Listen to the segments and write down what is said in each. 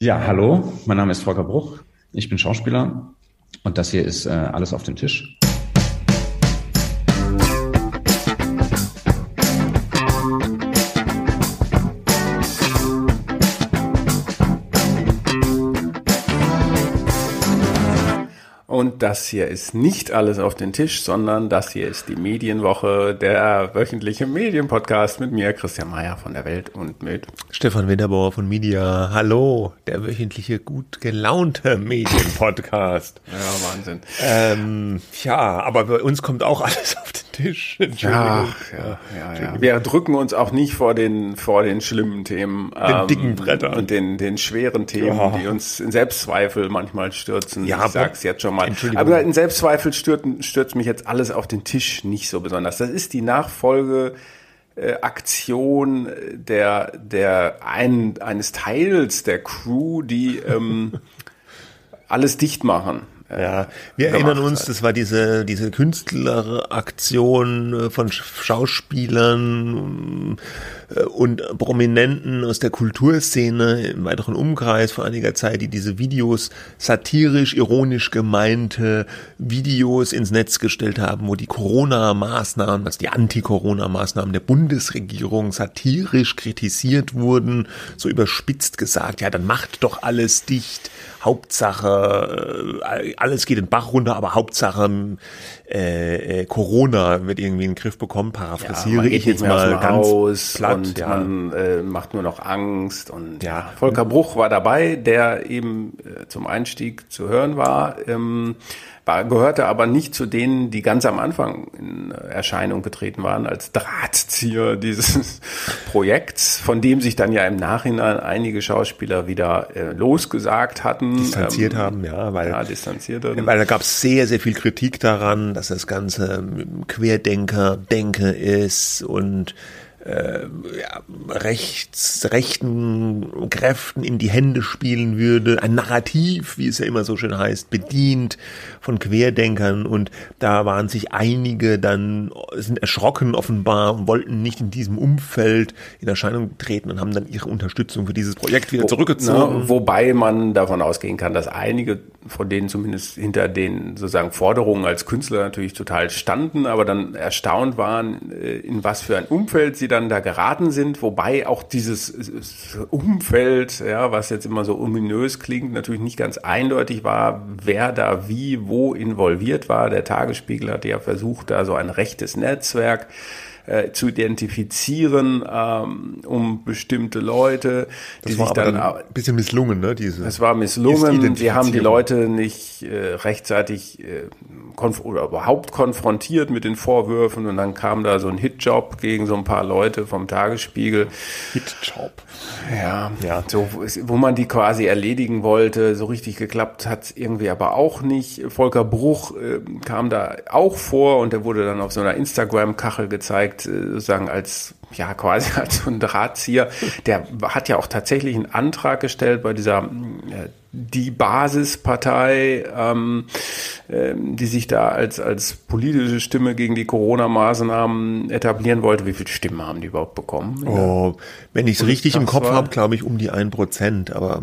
Ja, hallo, mein Name ist Volker Bruch. Ich bin Schauspieler und das hier ist äh, alles auf dem Tisch. Und das hier ist nicht alles auf den Tisch, sondern das hier ist die Medienwoche, der wöchentliche Medienpodcast mit mir, Christian Mayer von der Welt und mit Stefan Winterbauer von Media. Hallo, der wöchentliche gut gelaunte Medienpodcast. ja, Wahnsinn. Ähm, ja, aber bei uns kommt auch alles auf den Tisch. Ja, ja, ja, ja. Wir drücken uns auch nicht vor den, vor den schlimmen Themen. Den ähm, dicken Brettern. Und den, den schweren Themen, ja. die uns in Selbstzweifel manchmal stürzen. Ja, ich sag's jetzt schon mal. Aber in Selbstzweifel stürzt, stürzt mich jetzt alles auf den Tisch nicht so besonders. Das ist die Nachfolge äh, Aktion der, der ein, eines Teils der Crew, die ähm, alles dicht machen. Äh, ja, wir erinnern uns, hat. das war diese, diese Künstleraktion äh, von Schauspielern äh, und Prominenten aus der Kulturszene im weiteren Umkreis vor einiger Zeit, die diese Videos satirisch, ironisch gemeinte Videos ins Netz gestellt haben, wo die Corona-Maßnahmen, also die Anti-Corona-Maßnahmen der Bundesregierung satirisch kritisiert wurden, so überspitzt gesagt, ja, dann macht doch alles dicht Hauptsache, äh, alles geht den Bach runter, aber Hauptsache äh, äh, Corona wird irgendwie in den Griff bekommen, paraphrasiere ja, ich jetzt mal ganz Haus platt. Und ja. man äh, macht nur noch Angst. Und ja, Volker Bruch war dabei, der eben äh, zum Einstieg zu hören war. Ähm, war, gehörte aber nicht zu denen, die ganz am Anfang in Erscheinung getreten waren als Drahtzieher dieses Projekts, von dem sich dann ja im Nachhinein einige Schauspieler wieder äh, losgesagt hatten. Distanziert ähm, haben, ja, weil, ja, distanziert hatten. weil da gab es sehr, sehr viel Kritik daran, dass das Ganze Querdenker-Denke ist und äh, ja, rechts, rechten Kräften in die Hände spielen würde, ein Narrativ, wie es ja immer so schön heißt, bedient von Querdenkern und da waren sich einige dann, sind erschrocken offenbar wollten nicht in diesem Umfeld in Erscheinung treten und haben dann ihre Unterstützung für dieses Projekt wieder zurückgezogen. Na, wobei man davon ausgehen kann, dass einige von denen zumindest hinter den sozusagen Forderungen als Künstler natürlich total standen, aber dann erstaunt waren, äh, in was für ein Umfeld sie dann da geraten sind, wobei auch dieses Umfeld, ja, was jetzt immer so ominös klingt, natürlich nicht ganz eindeutig war, wer da wie, wo involviert war. Der Tagesspiegel hatte ja versucht, da so ein rechtes Netzwerk äh, zu identifizieren, ähm, um bestimmte Leute, die das sich dann, dann ein bisschen misslungen, ne? Diese es war misslungen. Sie haben die Leute nicht äh, rechtzeitig äh, konf oder überhaupt konfrontiert mit den Vorwürfen und dann kam da so ein Hitjob gegen so ein paar Leute vom Tagesspiegel. Hitjob. Ja, ja. So, wo man die quasi erledigen wollte. So richtig geklappt hat irgendwie aber auch nicht. Volker Bruch äh, kam da auch vor und der wurde dann auf so einer Instagram-Kachel gezeigt, äh, sozusagen als ja quasi als so ein Drahtzieher. Der hat ja auch tatsächlich einen Antrag gestellt bei dieser äh, die Basispartei, ähm, äh, die sich da als, als politische Stimme gegen die Corona-Maßnahmen etablieren wollte. Wie viele Stimmen haben die überhaupt bekommen? Oh, wenn ich es richtig im Kopf habe, glaube ich um die ein Prozent, aber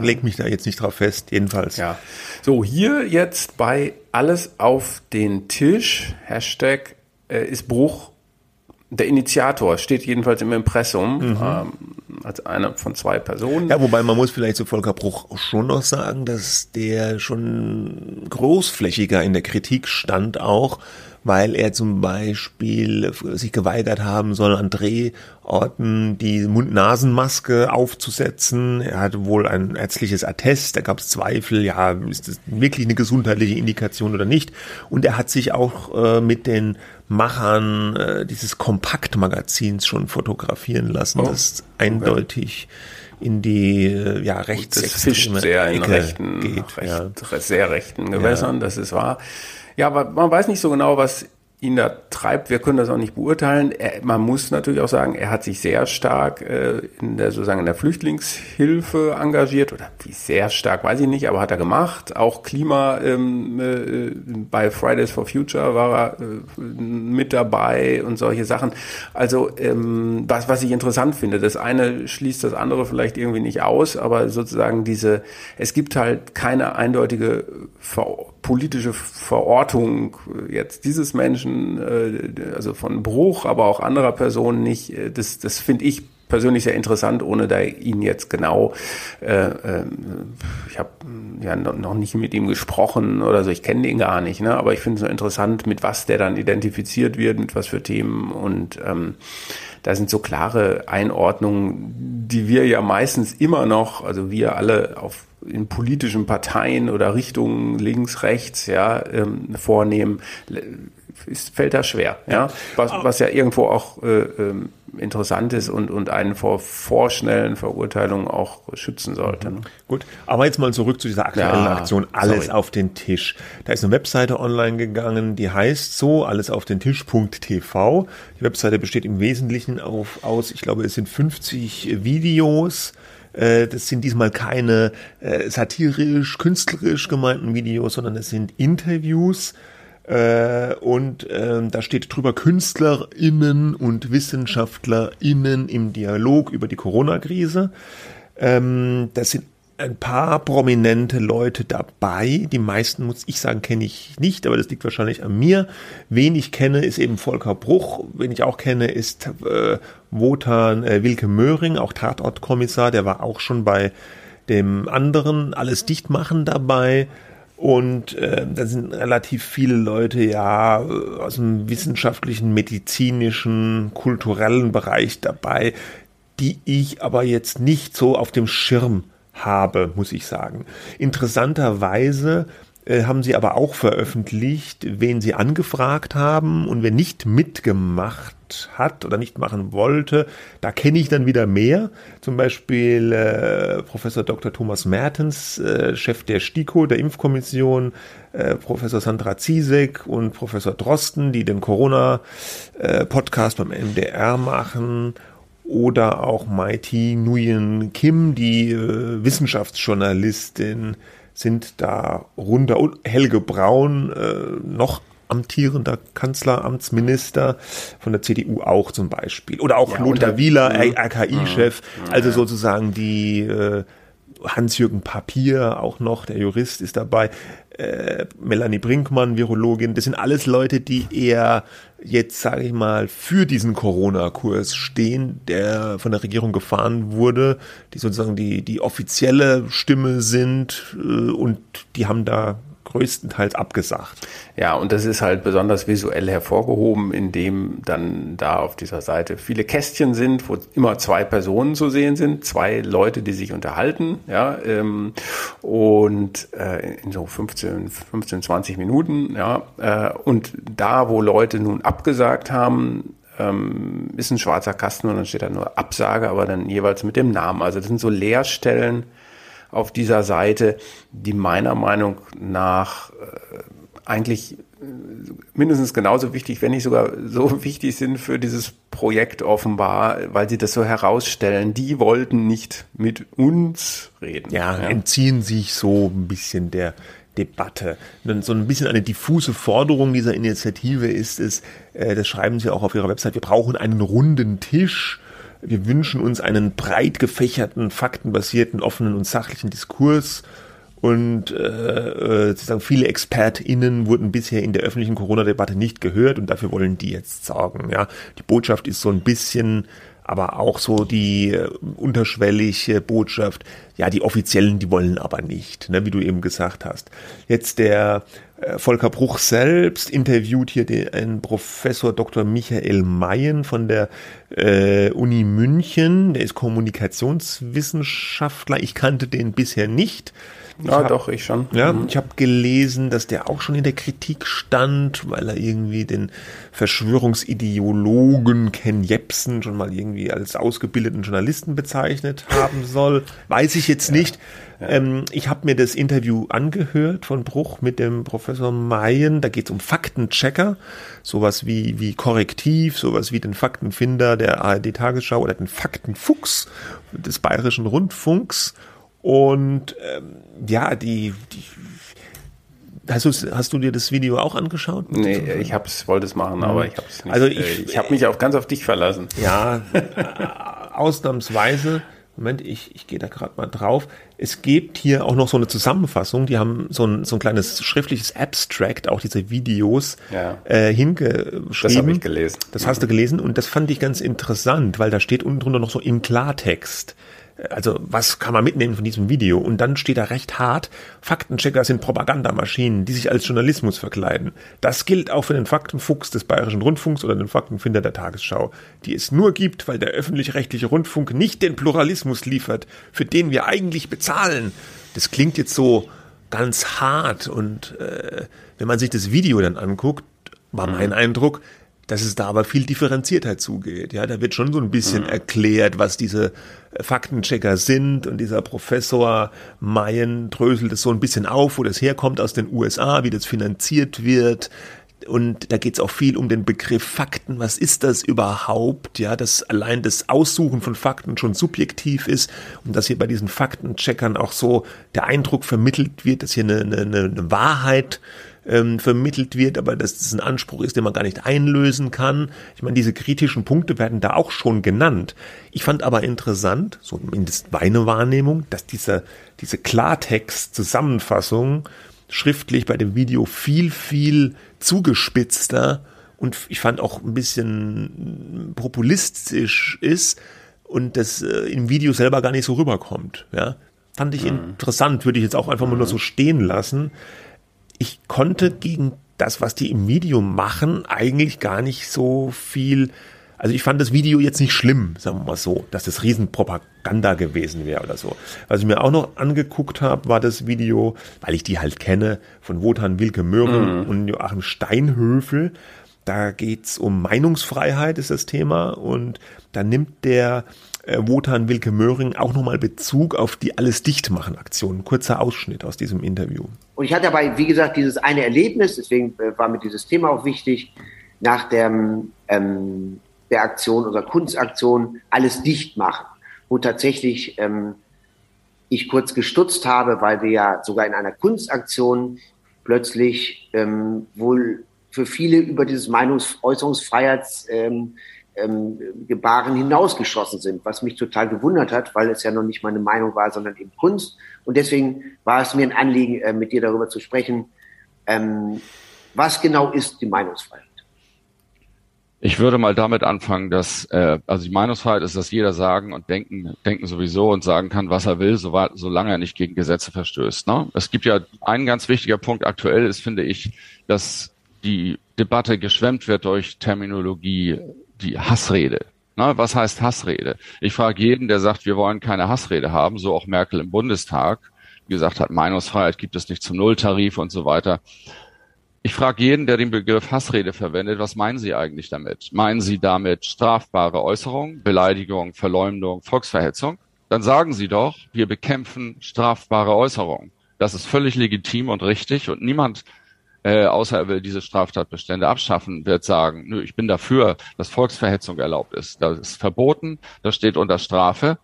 leg mich da jetzt nicht drauf fest, jedenfalls. Ja. So, hier jetzt bei alles auf den Tisch, Hashtag äh, ist Bruch der Initiator steht jedenfalls im Impressum mhm. ähm, als einer von zwei Personen. Ja, wobei man muss vielleicht zu Volker Bruch schon noch sagen, dass der schon großflächiger in der Kritik stand auch, weil er zum Beispiel sich geweigert haben soll, an Drehorten die Mund-Nasen-Maske aufzusetzen. Er hatte wohl ein ärztliches Attest, da gab es Zweifel, ja, ist das wirklich eine gesundheitliche Indikation oder nicht. Und er hat sich auch äh, mit den Machern äh, dieses Kompaktmagazins schon fotografieren lassen, oh, das eindeutig in die äh, ja rechts das fischt sehr in Ecke rechten, geht, recht, ja. sehr rechten Gewässern, ja. das ist wahr. Ja, aber man weiß nicht so genau, was ihn da treibt, wir können das auch nicht beurteilen. Er, man muss natürlich auch sagen, er hat sich sehr stark äh, in der sozusagen in der Flüchtlingshilfe engagiert oder wie sehr stark, weiß ich nicht, aber hat er gemacht. Auch Klima ähm, äh, bei Fridays for Future war er äh, mit dabei und solche Sachen. Also ähm, was was ich interessant finde, das eine schließt das andere vielleicht irgendwie nicht aus, aber sozusagen diese, es gibt halt keine eindeutige Ver politische Verortung jetzt dieses Menschen, äh, also von Bruch, aber auch anderer Personen nicht, äh, das, das finde ich persönlich sehr interessant, ohne da ihn jetzt genau, äh, äh, ich habe ja noch nicht mit ihm gesprochen oder so, ich kenne ihn gar nicht, ne? aber ich finde es so interessant, mit was der dann identifiziert wird, mit was für Themen und ähm, da sind so klare Einordnungen, die wir ja meistens immer noch, also wir alle auf in politischen Parteien oder Richtungen links, rechts, ja, ähm, vornehmen, ist, fällt da schwer, ja, was, was ja irgendwo auch äh, ähm, interessant ist und, und einen vor vorschnellen Verurteilungen auch schützen sollte. Ne? Gut, aber jetzt mal zurück zu dieser aktuellen ja, Aktion Alles sorry. auf den Tisch. Da ist eine Webseite online gegangen, die heißt so, alles auf den Tisch.tv. Die Webseite besteht im Wesentlichen auf, aus, ich glaube, es sind 50 Videos, äh, das sind diesmal keine äh, satirisch, künstlerisch gemeinten Videos, sondern es sind Interviews. Äh, und äh, da steht drüber KünstlerInnen und WissenschaftlerInnen im Dialog über die Corona-Krise. Ähm, das sind ein paar prominente Leute dabei. Die meisten, muss ich sagen, kenne ich nicht, aber das liegt wahrscheinlich an mir. Wen ich kenne, ist eben Volker Bruch. Wen ich auch kenne, ist äh, Wotan äh, Wilke Möhring, auch Tatortkommissar. Der war auch schon bei dem anderen Alles Dichtmachen dabei. Und äh, da sind relativ viele Leute ja aus dem wissenschaftlichen, medizinischen, kulturellen Bereich dabei, die ich aber jetzt nicht so auf dem Schirm habe, muss ich sagen. Interessanterweise äh, haben sie aber auch veröffentlicht, wen sie angefragt haben und wer nicht mitgemacht hat oder nicht machen wollte, da kenne ich dann wieder mehr. Zum Beispiel äh, Professor Dr. Thomas Mertens, äh, Chef der STIKO, der Impfkommission, äh, Professor Sandra Ziesek und Professor Drosten, die den Corona-Podcast beim MDR machen oder auch Mighty Nguyen Kim, die äh, Wissenschaftsjournalistin, sind da runter. Und Helge Braun, äh, noch amtierender Kanzleramtsminister von der CDU auch zum Beispiel. Oder auch ja, Lothar Wieler, RKI-Chef, also sozusagen die äh, Hans-Jürgen Papier auch noch, der Jurist ist dabei, äh, Melanie Brinkmann, Virologin, das sind alles Leute, die eher jetzt, sage ich mal, für diesen Corona-Kurs stehen, der von der Regierung gefahren wurde, die sozusagen die, die offizielle Stimme sind äh, und die haben da größtenteils abgesagt. Ja, und das ist halt besonders visuell hervorgehoben, indem dann da auf dieser Seite viele Kästchen sind, wo immer zwei Personen zu sehen sind, zwei Leute, die sich unterhalten, ja, ähm, und äh, in so 15, 15, 20 Minuten, ja, äh, und da, wo Leute nun abgesagt haben, ähm, ist ein schwarzer Kasten und dann steht da nur Absage, aber dann jeweils mit dem Namen. Also das sind so Leerstellen, auf dieser Seite, die meiner Meinung nach äh, eigentlich äh, mindestens genauso wichtig, wenn nicht sogar so wichtig sind für dieses Projekt offenbar, weil sie das so herausstellen. Die wollten nicht mit uns reden. Ja, ja. entziehen sich so ein bisschen der Debatte. So ein bisschen eine diffuse Forderung dieser Initiative ist es, äh, das schreiben sie auch auf ihrer Website, wir brauchen einen runden Tisch wir wünschen uns einen breit gefächerten, faktenbasierten, offenen und sachlichen Diskurs. Und äh, äh, sozusagen viele ExpertInnen wurden bisher in der öffentlichen Corona-Debatte nicht gehört und dafür wollen die jetzt sorgen. Ja, die Botschaft ist so ein bisschen aber auch so die äh, unterschwellige Botschaft, ja, die Offiziellen, die wollen aber nicht, ne, wie du eben gesagt hast. Jetzt der äh, Volker Bruch selbst interviewt hier den Professor Dr. Michael Mayen von der äh, Uni München, der ist Kommunikationswissenschaftler. Ich kannte den bisher nicht. Ja, hab, doch, ich schon. Ja, mhm. ich habe gelesen, dass der auch schon in der Kritik stand, weil er irgendwie den Verschwörungsideologen Ken Jebsen schon mal irgendwie als ausgebildeten Journalisten bezeichnet haben soll. Weiß ich jetzt ja. nicht. Ja. Ähm, ich habe mir das Interview angehört von Bruch mit dem Professor Professor Mayen, da geht es um Faktenchecker, sowas wie, wie Korrektiv, sowas wie den Faktenfinder der ARD-Tagesschau oder den Faktenfuchs des Bayerischen Rundfunks. Und ähm, ja, die, die Hast du, hast du dir das Video auch angeschaut? Nee, ich hab's, wollte es machen, aber ich habe es nicht. Also ich, äh, ich habe mich auch ganz auf dich verlassen. Ja, ausnahmsweise. Moment, ich, ich gehe da gerade mal drauf. Es gibt hier auch noch so eine Zusammenfassung. Die haben so ein, so ein kleines schriftliches Abstract, auch diese Videos ja. äh, hingeschrieben. Das habe ich gelesen. Das hast du gelesen und das fand ich ganz interessant, weil da steht unten drunter noch so im Klartext also was kann man mitnehmen von diesem Video? Und dann steht da recht hart, Faktenchecker sind Propagandamaschinen, die sich als Journalismus verkleiden. Das gilt auch für den Faktenfuchs des Bayerischen Rundfunks oder den Faktenfinder der Tagesschau, die es nur gibt, weil der öffentlich-rechtliche Rundfunk nicht den Pluralismus liefert, für den wir eigentlich bezahlen. Das klingt jetzt so ganz hart und äh, wenn man sich das Video dann anguckt, war mein mhm. Eindruck, dass es da aber viel differenzierter zugeht. Ja, da wird schon so ein bisschen mhm. erklärt, was diese Faktenchecker sind und dieser Professor Mayen dröselt es so ein bisschen auf, wo das herkommt aus den USA, wie das finanziert wird. Und da geht es auch viel um den Begriff Fakten. Was ist das überhaupt? Ja, dass allein das Aussuchen von Fakten schon subjektiv ist und dass hier bei diesen Faktencheckern auch so der Eindruck vermittelt wird, dass hier eine, eine, eine Wahrheit ähm, vermittelt wird, aber dass das ein Anspruch ist, den man gar nicht einlösen kann. Ich meine, diese kritischen Punkte werden da auch schon genannt. Ich fand aber interessant, so mindestens meine Wahrnehmung, dass diese, diese Klartext-Zusammenfassung schriftlich bei dem Video viel, viel zugespitzter und ich fand auch ein bisschen populistisch ist und das äh, im Video selber gar nicht so rüberkommt. Ja, fand ich mhm. interessant, würde ich jetzt auch einfach mal nur so stehen lassen ich konnte gegen das, was die im Video machen, eigentlich gar nicht so viel. Also ich fand das Video jetzt nicht schlimm, sagen wir mal so, dass das Riesenpropaganda gewesen wäre oder so. Was ich mir auch noch angeguckt habe, war das Video, weil ich die halt kenne, von Wotan Wilke Möhren mhm. und Joachim Steinhöfel. Da geht's um Meinungsfreiheit, ist das Thema. Und da nimmt der äh, Wotan Wilke Möhring auch nochmal Bezug auf die Alles dicht machen Aktion. kurzer Ausschnitt aus diesem Interview. Und ich hatte dabei, wie gesagt, dieses eine Erlebnis, deswegen äh, war mir dieses Thema auch wichtig, nach der, ähm, der Aktion, unserer Kunstaktion, Alles dicht machen, wo tatsächlich ähm, ich kurz gestutzt habe, weil wir ja sogar in einer Kunstaktion plötzlich ähm, wohl für viele über dieses Meinungsäußerungsfreiheits ähm, ähm, Gebaren hinausgeschossen sind, was mich total gewundert hat, weil es ja noch nicht meine Meinung war, sondern eben Kunst. Und deswegen war es mir ein Anliegen, äh, mit dir darüber zu sprechen, ähm, was genau ist die Meinungsfreiheit? Ich würde mal damit anfangen, dass äh, also die Meinungsfreiheit ist, dass jeder sagen und denken, denken sowieso und sagen kann, was er will, so, solange er nicht gegen Gesetze verstößt. Ne? Es gibt ja ein ganz wichtiger Punkt aktuell ist, finde ich, dass die Debatte geschwemmt wird durch Terminologie die Hassrede. Na, was heißt Hassrede? Ich frage jeden, der sagt, wir wollen keine Hassrede haben, so auch Merkel im Bundestag, die gesagt hat, Meinungsfreiheit gibt es nicht zum Nulltarif und so weiter. Ich frage jeden, der den Begriff Hassrede verwendet, was meinen Sie eigentlich damit? Meinen Sie damit strafbare Äußerung, Beleidigung, Verleumdung, Volksverhetzung? Dann sagen Sie doch, wir bekämpfen strafbare Äußerung. Das ist völlig legitim und richtig und niemand äh, außer er will diese Straftatbestände abschaffen, wird sagen, nö, ich bin dafür, dass Volksverhetzung erlaubt ist. Das ist verboten, das steht unter Strafe.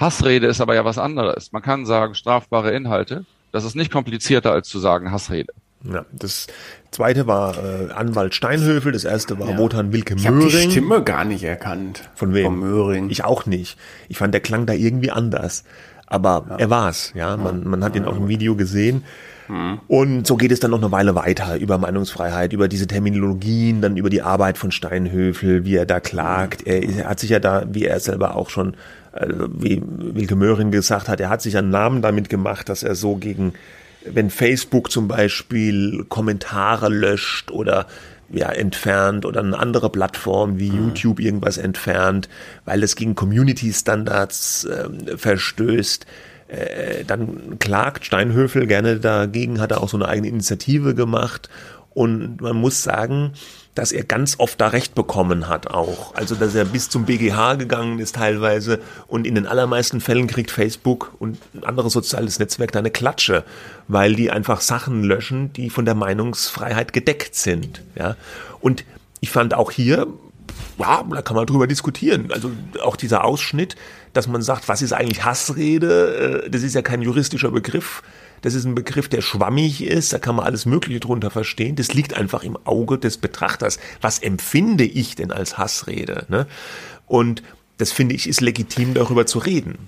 Hassrede ist aber ja was anderes. Man kann sagen, strafbare Inhalte. Das ist nicht komplizierter als zu sagen Hassrede. Ja, das zweite war äh, Anwalt Steinhöfel, das erste war ja. Wotan Wilke Möhring. Ich habe die Stimme gar nicht erkannt. Von wem? Von Möhring. Ich auch nicht. Ich fand, der klang da irgendwie anders. Aber ja. er war's, ja. Man, man hat ihn auch im Video gesehen. Und so geht es dann noch eine Weile weiter über Meinungsfreiheit, über diese Terminologien, dann über die Arbeit von Steinhöfel, wie er da klagt. Er, er hat sich ja da, wie er selber auch schon, äh, wie Wilke Möhring gesagt hat, er hat sich einen Namen damit gemacht, dass er so gegen, wenn Facebook zum Beispiel Kommentare löscht oder ja, entfernt oder eine andere Plattform wie mhm. YouTube irgendwas entfernt, weil es gegen Community Standards äh, verstößt äh, dann klagt Steinhöfel gerne dagegen, hat er auch so eine eigene Initiative gemacht Und man muss sagen, dass er ganz oft da Recht bekommen hat auch. Also, dass er bis zum BGH gegangen ist teilweise und in den allermeisten Fällen kriegt Facebook und ein anderes soziales Netzwerk da eine Klatsche, weil die einfach Sachen löschen, die von der Meinungsfreiheit gedeckt sind, ja. Und ich fand auch hier, ja, da kann man drüber diskutieren. Also auch dieser Ausschnitt, dass man sagt, was ist eigentlich Hassrede? Äh, das ist ja kein juristischer Begriff. Das ist ein Begriff, der schwammig ist, da kann man alles Mögliche drunter verstehen. Das liegt einfach im Auge des Betrachters. Was empfinde ich denn als Hassrede? Ne? Und das finde ich ist legitim, darüber zu reden.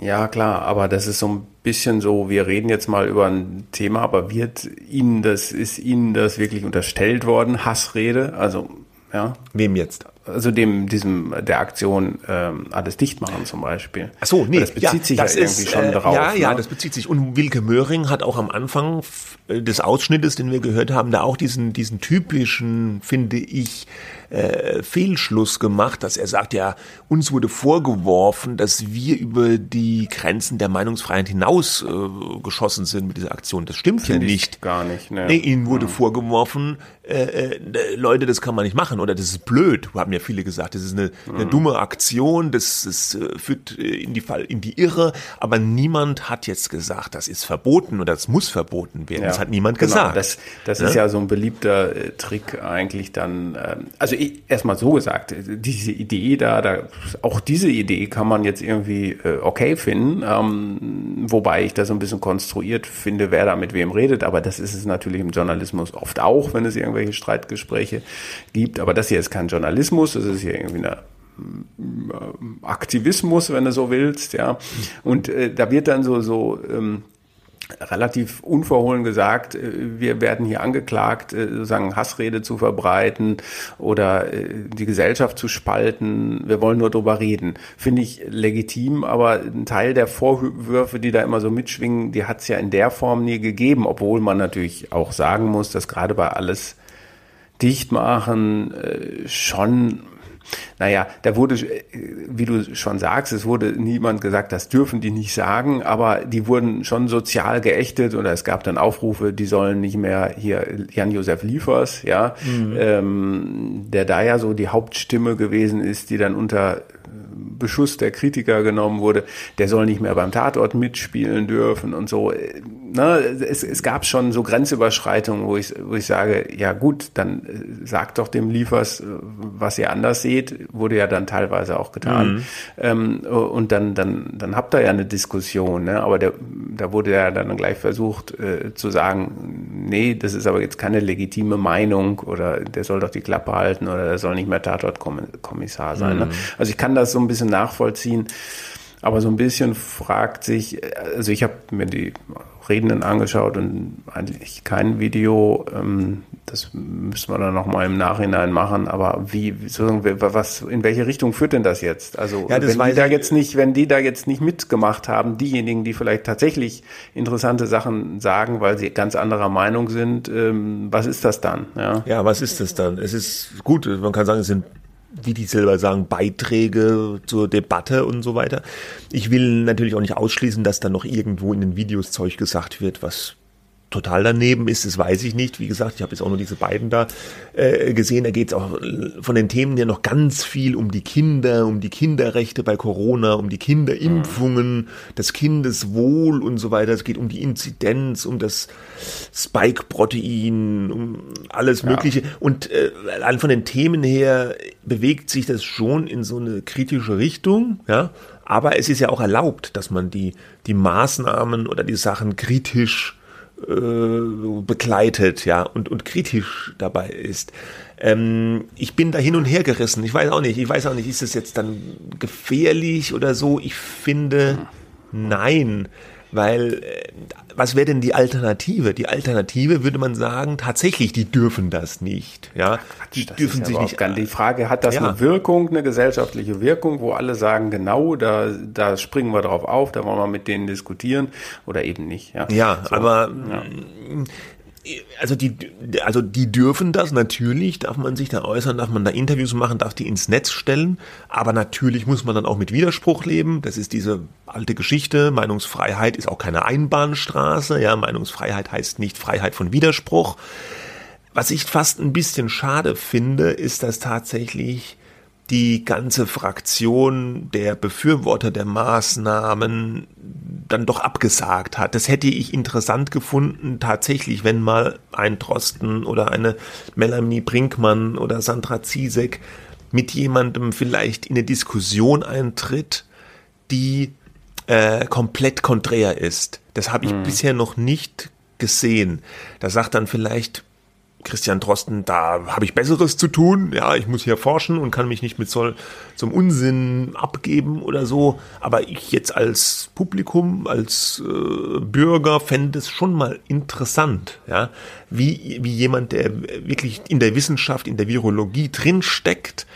Ja, klar, aber das ist so ein bisschen so, wir reden jetzt mal über ein Thema, aber wird Ihnen das, ist Ihnen das wirklich unterstellt worden, Hassrede? Also, ja. Wem jetzt? Also dem, diesem, der Aktion ähm, alles dicht machen zum Beispiel. Ach so, nee, das bezieht ja, sich das ja irgendwie ist, schon äh, darauf. Ja, ja, ne? das bezieht sich. Und Wilke Möhring hat auch am Anfang des Ausschnittes, den wir gehört haben, da auch diesen, diesen typischen, finde ich, äh, Fehlschluss gemacht, dass er sagt, ja, uns wurde vorgeworfen, dass wir über die Grenzen der Meinungsfreiheit hinaus äh, geschossen sind mit dieser Aktion. Das stimmt Find ja nicht. Gar nicht. Ne. Nee, ihnen wurde ja. vorgeworfen, äh, äh, Leute, das kann man nicht machen oder das ist blöd, haben ja viele gesagt. Das ist eine, eine mhm. dumme Aktion, das, das äh, führt äh, in die Fall in die Irre, aber niemand hat jetzt gesagt, das ist verboten oder das muss verboten werden. Ja. Das hat niemand genau. gesagt. Das, das ja? ist ja so ein beliebter äh, Trick eigentlich dann. Äh, also erstmal so gesagt, diese Idee da, da, auch diese Idee kann man jetzt irgendwie okay finden, ähm, wobei ich das so ein bisschen konstruiert finde, wer da mit wem redet, aber das ist es natürlich im Journalismus oft auch, wenn es irgendwelche Streitgespräche gibt, aber das hier ist kein Journalismus, das ist hier irgendwie eine äh, Aktivismus, wenn du so willst, ja. Und äh, da wird dann so so ähm, relativ unverhohlen gesagt, äh, wir werden hier angeklagt, äh, sozusagen Hassrede zu verbreiten oder die Gesellschaft zu spalten. Wir wollen nur drüber reden. Finde ich legitim, aber ein Teil der Vorwürfe, die da immer so mitschwingen, die hat es ja in der Form nie gegeben, obwohl man natürlich auch sagen muss, dass gerade bei alles Dichtmachen schon naja, da wurde, wie du schon sagst, es wurde niemand gesagt, das dürfen die nicht sagen, aber die wurden schon sozial geächtet oder es gab dann Aufrufe, die sollen nicht mehr hier Jan-Josef Liefers, ja, mhm. ähm, der da ja so die Hauptstimme gewesen ist, die dann unter Beschuss der Kritiker genommen wurde, der soll nicht mehr beim Tatort mitspielen dürfen und so. Ne, es, es gab schon so Grenzüberschreitungen, wo ich, wo ich sage, ja gut, dann äh, sagt doch dem Liefers, äh, was ihr anders seht, wurde ja dann teilweise auch getan. Mhm. Ähm, und dann, dann, dann habt ihr ja eine Diskussion, ne? aber der, da wurde ja dann gleich versucht äh, zu sagen, nee, das ist aber jetzt keine legitime Meinung oder der soll doch die Klappe halten oder der soll nicht mehr Tatortkommissar sein. Ne? Mhm. Ne? Also ich kann das so ein bisschen nachvollziehen. Aber so ein bisschen fragt sich, also ich habe mir die Redenden angeschaut und eigentlich kein Video. Ähm, das müssen wir dann nochmal im Nachhinein machen. Aber wie, was, in welche Richtung führt denn das jetzt? Also ja, das wenn die da jetzt nicht, wenn die da jetzt nicht mitgemacht haben, diejenigen, die vielleicht tatsächlich interessante Sachen sagen, weil sie ganz anderer Meinung sind, ähm, was ist das dann? Ja, ja was ist das dann? Es ist gut, man kann sagen, es sind wie die selber sagen, Beiträge zur Debatte und so weiter. Ich will natürlich auch nicht ausschließen, dass da noch irgendwo in den Videos Zeug gesagt wird, was total daneben ist, das weiß ich nicht. Wie gesagt, ich habe jetzt auch nur diese beiden da äh, gesehen. Da geht es auch von den Themen ja noch ganz viel um die Kinder, um die Kinderrechte bei Corona, um die Kinderimpfungen, das Kindeswohl und so weiter. Es geht um die Inzidenz, um das Spike-Protein, um alles Mögliche. Ja. Und äh, allein von den Themen her bewegt sich das schon in so eine kritische Richtung, ja. Aber es ist ja auch erlaubt, dass man die, die Maßnahmen oder die Sachen kritisch begleitet, ja, und, und kritisch dabei ist. Ähm, ich bin da hin und her gerissen. Ich weiß auch nicht, ich weiß auch nicht, ist es jetzt dann gefährlich oder so? Ich finde, nein. Weil, äh, was wäre denn die Alternative? Die Alternative würde man sagen, tatsächlich, die dürfen das nicht. Ja, die das dürfen sich nicht. Gar, die Frage, hat das ja. eine Wirkung, eine gesellschaftliche Wirkung, wo alle sagen, genau, da, da springen wir drauf auf, da wollen wir mit denen diskutieren oder eben nicht. Ja, ja so, aber ja also die, also die dürfen das, natürlich darf man sich da äußern, darf man da Interviews machen, darf die ins Netz stellen, aber natürlich muss man dann auch mit Widerspruch leben. Das ist diese alte Geschichte. Meinungsfreiheit ist auch keine Einbahnstraße. Ja, Meinungsfreiheit heißt nicht Freiheit von Widerspruch. was ich fast ein bisschen schade finde, ist, dass tatsächlich die ganze Fraktion der Befürworter der Maßnahmen dann doch abgesagt hat. Das hätte ich interessant gefunden, tatsächlich, wenn mal ein Drosten oder eine Melanie Brinkmann oder Sandra Ziesek mit jemandem vielleicht in eine Diskussion eintritt, die äh, komplett konträr ist. Das habe ich mhm. bisher noch nicht gesehen. Da sagt dann vielleicht Christian Drosten, da habe ich Besseres zu tun. Ja, ich muss hier forschen und kann mich nicht mit so zum Unsinn abgeben oder so. Aber ich jetzt als Publikum, als äh, Bürger fände es schon mal interessant, ja, wie, wie jemand, der wirklich in der Wissenschaft, in der Virologie drinsteckt,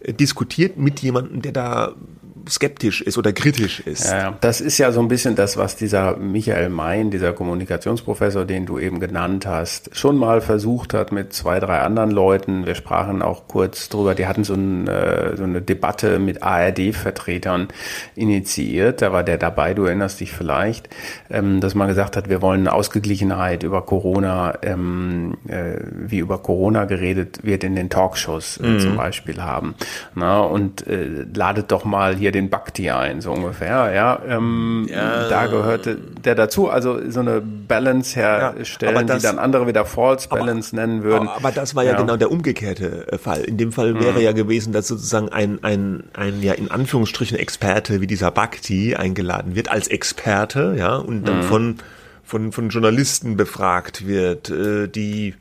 äh, diskutiert mit jemandem, der da skeptisch ist oder kritisch ist. Ja, das ist ja so ein bisschen das, was dieser Michael Mein, dieser Kommunikationsprofessor, den du eben genannt hast, schon mal versucht hat mit zwei, drei anderen Leuten. Wir sprachen auch kurz drüber, die hatten so, ein, äh, so eine Debatte mit ARD-Vertretern initiiert. Da war der dabei, du erinnerst dich vielleicht, ähm, dass man gesagt hat, wir wollen eine Ausgeglichenheit über Corona, ähm, äh, wie über Corona geredet wird in den Talkshows äh, mhm. zum Beispiel haben. Na, und äh, ladet doch mal hier den Bhakti ein, so ungefähr. Ja, ähm, ja. da gehörte der dazu. Also so eine Balance herstellen, ja, das, die dann andere wieder False Balance aber, nennen würden. Aber das war ja, ja, genau der umgekehrte äh, Fall. In dem Fall wäre mhm. ja gewesen, dass sozusagen ein, ein, ein ja in Anführungsstrichen Experte wie dieser Bhakti eingeladen wird als Experte, ja, und dann mhm. von von, von Journalisten befragt wird, äh, die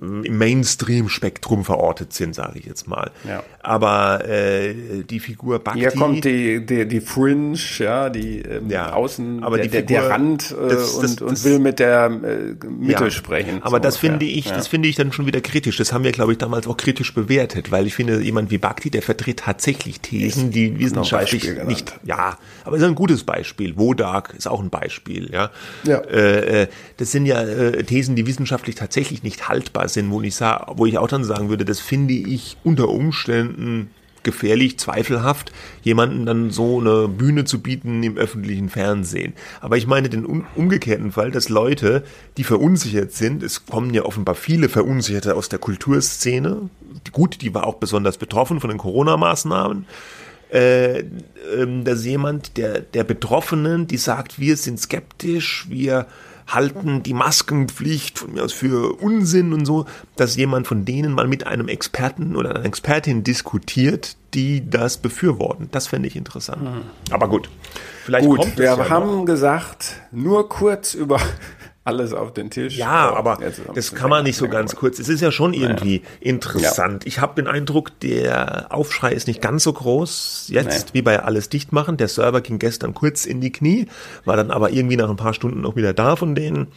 im Mainstream-Spektrum verortet sind, sage ich jetzt mal. Ja. Aber äh, die Figur Bhakti... Hier kommt die, die, die Fringe, ja, die ähm, ja, Außen, aber der, die Figur, der Rand äh, das, das, und, und will mit der äh, Mitte ja, sprechen. Aber so das ungefähr. finde ich, ja. das finde ich dann schon wieder kritisch. Das haben wir, glaube ich, damals auch kritisch bewertet, weil ich finde, jemand wie Bhakti, der vertritt tatsächlich Thesen, die wissenschaftlich nicht... Ja, aber ist ein gutes Beispiel. Wodak ist auch ein Beispiel, ja. ja. Äh, äh, das sind ja äh, Thesen, die wissenschaftlich tatsächlich nicht haltbar sind, wo ich, wo ich auch dann sagen würde, das finde ich unter Umständen gefährlich, zweifelhaft, jemanden dann so eine Bühne zu bieten im öffentlichen Fernsehen. Aber ich meine den umgekehrten Fall, dass Leute, die verunsichert sind, es kommen ja offenbar viele Verunsicherte aus der Kulturszene, gut, die war auch besonders betroffen von den Corona-Maßnahmen, äh, ähm, dass jemand der, der Betroffenen, die sagt, wir sind skeptisch, wir halten die Maskenpflicht von mir aus für Unsinn und so, dass jemand von denen mal mit einem Experten oder einer Expertin diskutiert, die das befürworten. Das fände ich interessant. Mhm. Aber gut, vielleicht gut, kommt wir ja haben noch. gesagt, nur kurz über alles auf den Tisch. Ja, oh, aber das kann man nicht so ganz kurz. Es ist ja schon irgendwie naja. interessant. Ja. Ich habe den Eindruck, der Aufschrei ist nicht ganz so groß jetzt, nee. wie bei alles dicht machen. Der Server ging gestern kurz in die Knie, war dann aber irgendwie nach ein paar Stunden auch wieder da von denen.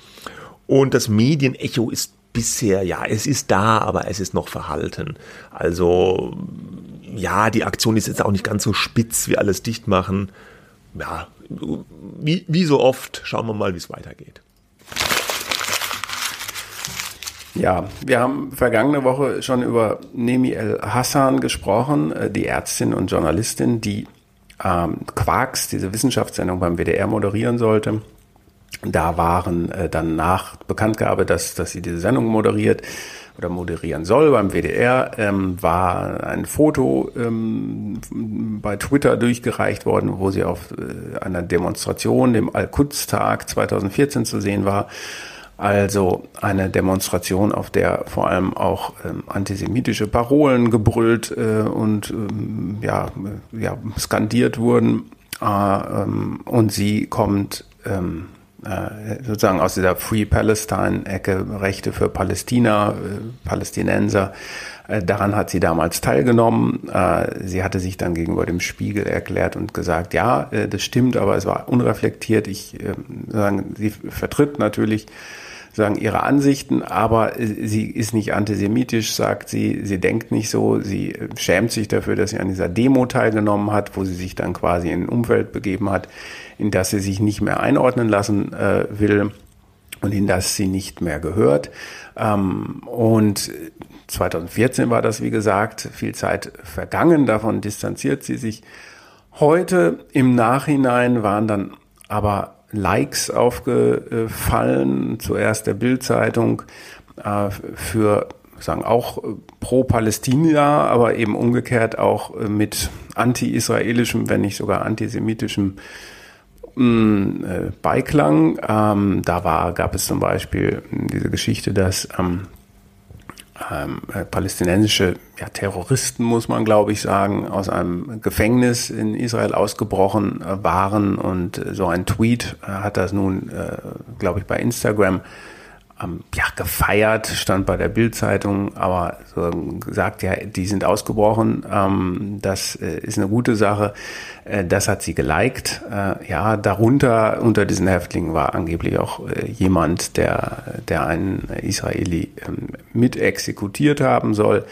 Und das Medienecho ist bisher, ja, es ist da, aber es ist noch verhalten. Also, ja, die Aktion ist jetzt auch nicht ganz so spitz wie alles dicht machen. Ja, wie, wie so oft, schauen wir mal, wie es weitergeht. Ja, wir haben vergangene Woche schon über Nemi El Hassan gesprochen, äh, die Ärztin und Journalistin, die ähm, Quarks, diese Wissenschaftssendung beim WDR moderieren sollte. Da waren äh, dann nach Bekanntgabe, dass, dass sie diese Sendung moderiert oder moderieren soll beim WDR, ähm, war ein Foto ähm, bei Twitter durchgereicht worden, wo sie auf äh, einer Demonstration, dem Al-Quds-Tag 2014 zu sehen war also eine Demonstration, auf der vor allem auch ähm, antisemitische Parolen gebrüllt äh, und ähm, ja, äh, ja, skandiert wurden. Äh, ähm, und sie kommt ähm, äh, sozusagen aus dieser Free Palestine-Ecke, Rechte für Palästina, äh, Palästinenser. Daran hat sie damals teilgenommen. Sie hatte sich dann gegenüber dem Spiegel erklärt und gesagt, ja, das stimmt, aber es war unreflektiert. Ich sagen, sie vertritt natürlich sagen ihre Ansichten, aber sie ist nicht antisemitisch, sagt sie, sie denkt nicht so, sie schämt sich dafür, dass sie an dieser Demo teilgenommen hat, wo sie sich dann quasi in ein Umfeld begeben hat, in das sie sich nicht mehr einordnen lassen äh, will und in das sie nicht mehr gehört. Ähm, und 2014 war das, wie gesagt, viel Zeit vergangen, davon distanziert sie sich. Heute im Nachhinein waren dann aber Likes aufgefallen, zuerst der Bildzeitung, äh, für sagen auch pro Palästina, aber eben umgekehrt auch mit anti-israelischem, wenn nicht sogar antisemitischem mm, äh, Beiklang. Ähm, da war, gab es zum Beispiel diese Geschichte, dass ähm, äh, palästinensische ja, Terroristen, muss man glaube ich sagen, aus einem Gefängnis in Israel ausgebrochen äh, waren. Und äh, so ein Tweet äh, hat das nun, äh, glaube ich, bei Instagram ja, gefeiert, stand bei der Bildzeitung, aber so gesagt, ja, die sind ausgebrochen, ähm, das äh, ist eine gute Sache. Äh, das hat sie geliked. Äh, ja, darunter unter diesen Häftlingen war angeblich auch äh, jemand, der, der einen Israeli ähm, mit exekutiert haben soll.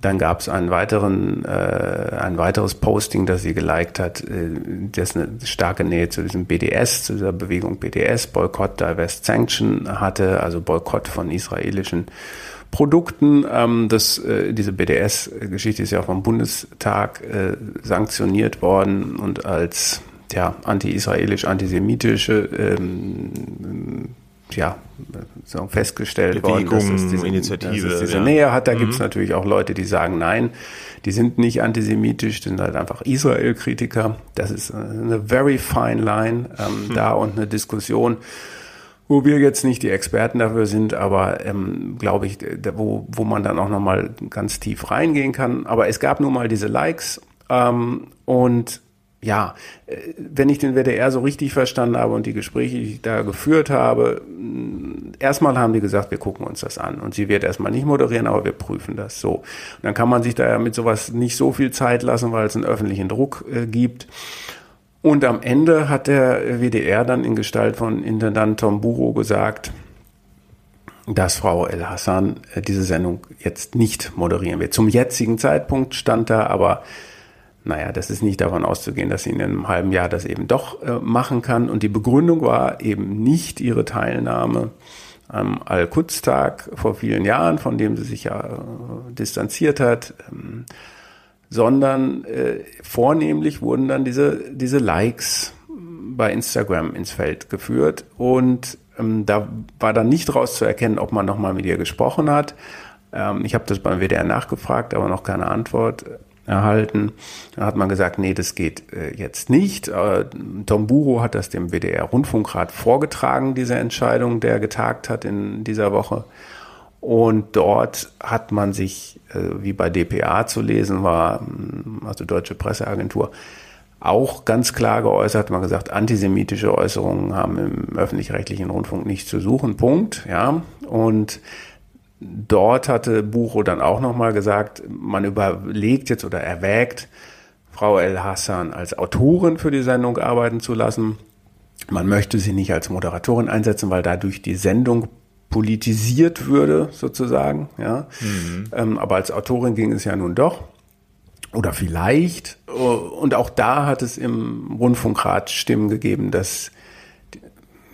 Dann gab es einen weiteren, äh, ein weiteres Posting, das sie geliked hat, äh, das eine starke Nähe zu diesem BDS, zu dieser Bewegung BDS, Boycott, Divest, Sanction hatte, also Boykott von israelischen Produkten. Ähm, das, äh, diese BDS-Geschichte ist ja auch vom Bundestag äh, sanktioniert worden und als ja, anti-israelisch, antisemitische ähm, ja, so festgestellt Bewegung, worden, dass es diese Initiative, dass es diese ja. Nähe hat. Da Mhm. gibt es natürlich auch Leute, die sagen, nein, die sind nicht antisemitisch, die sind halt einfach Israel-Kritiker. Das ist eine very fine line ähm, da und eine Diskussion, wo wir jetzt nicht die Experten dafür sind, aber ähm, glaube ich, da, wo, wo man dann auch nochmal ganz tief reingehen kann. Aber es gab nun mal diese Likes ähm, und ja, äh, wenn ich den WDR so richtig verstanden habe und die Gespräche, die ich da geführt habe, mh, erstmal haben die gesagt, wir gucken uns das an. Und sie wird erstmal nicht moderieren, aber wir prüfen das so. Und dann kann man sich da ja mit sowas nicht so viel Zeit lassen, weil es einen öffentlichen Druck äh, gibt. Und am Ende hat der WDR dann in Gestalt von Intendant Tom Buro gesagt, dass Frau El Hassan äh, diese Sendung jetzt nicht moderieren wird. Zum jetzigen Zeitpunkt stand da aber, naja, das ist nicht davon auszugehen, dass sie in einem halben Jahr das eben doch äh, machen kann. Und die Begründung war eben nicht ihre Teilnahme am Al-Quds-Tag vor vielen Jahren, von dem sie sich ja äh, distanziert hat, ähm, sondern äh, vornehmlich wurden dann diese, diese Likes bei Instagram ins Feld geführt und ähm, da war dann nicht raus zu erkennen, ob man nochmal mit ihr gesprochen hat. Ähm, ich habe das beim WDR nachgefragt, aber noch keine Antwort erhalten. Dann hat man gesagt, nee, das geht äh, jetzt nicht. Äh, Tom Buro hat das dem WDR Rundfunkrat vorgetragen, diese Entscheidung, der getagt hat in dieser Woche. Und dort hat man sich, äh, wie bei DPA zu lesen war, mh, also Deutsche Presseagentur, auch ganz klar geäußert, man gesagt, antisemitische Äußerungen haben im öffentlich-rechtlichen Rundfunk nicht zu suchen, Punkt, ja. Und dort hatte Bucho dann auch nochmal gesagt, man überlegt jetzt oder erwägt, Frau El Hassan als Autorin für die Sendung arbeiten zu lassen. Man möchte sie nicht als Moderatorin einsetzen, weil dadurch die Sendung politisiert würde, sozusagen, ja. Ähm, aber als Autorin ging es ja nun doch. Oder vielleicht. Und auch da hat es im Rundfunkrat Stimmen gegeben, dass,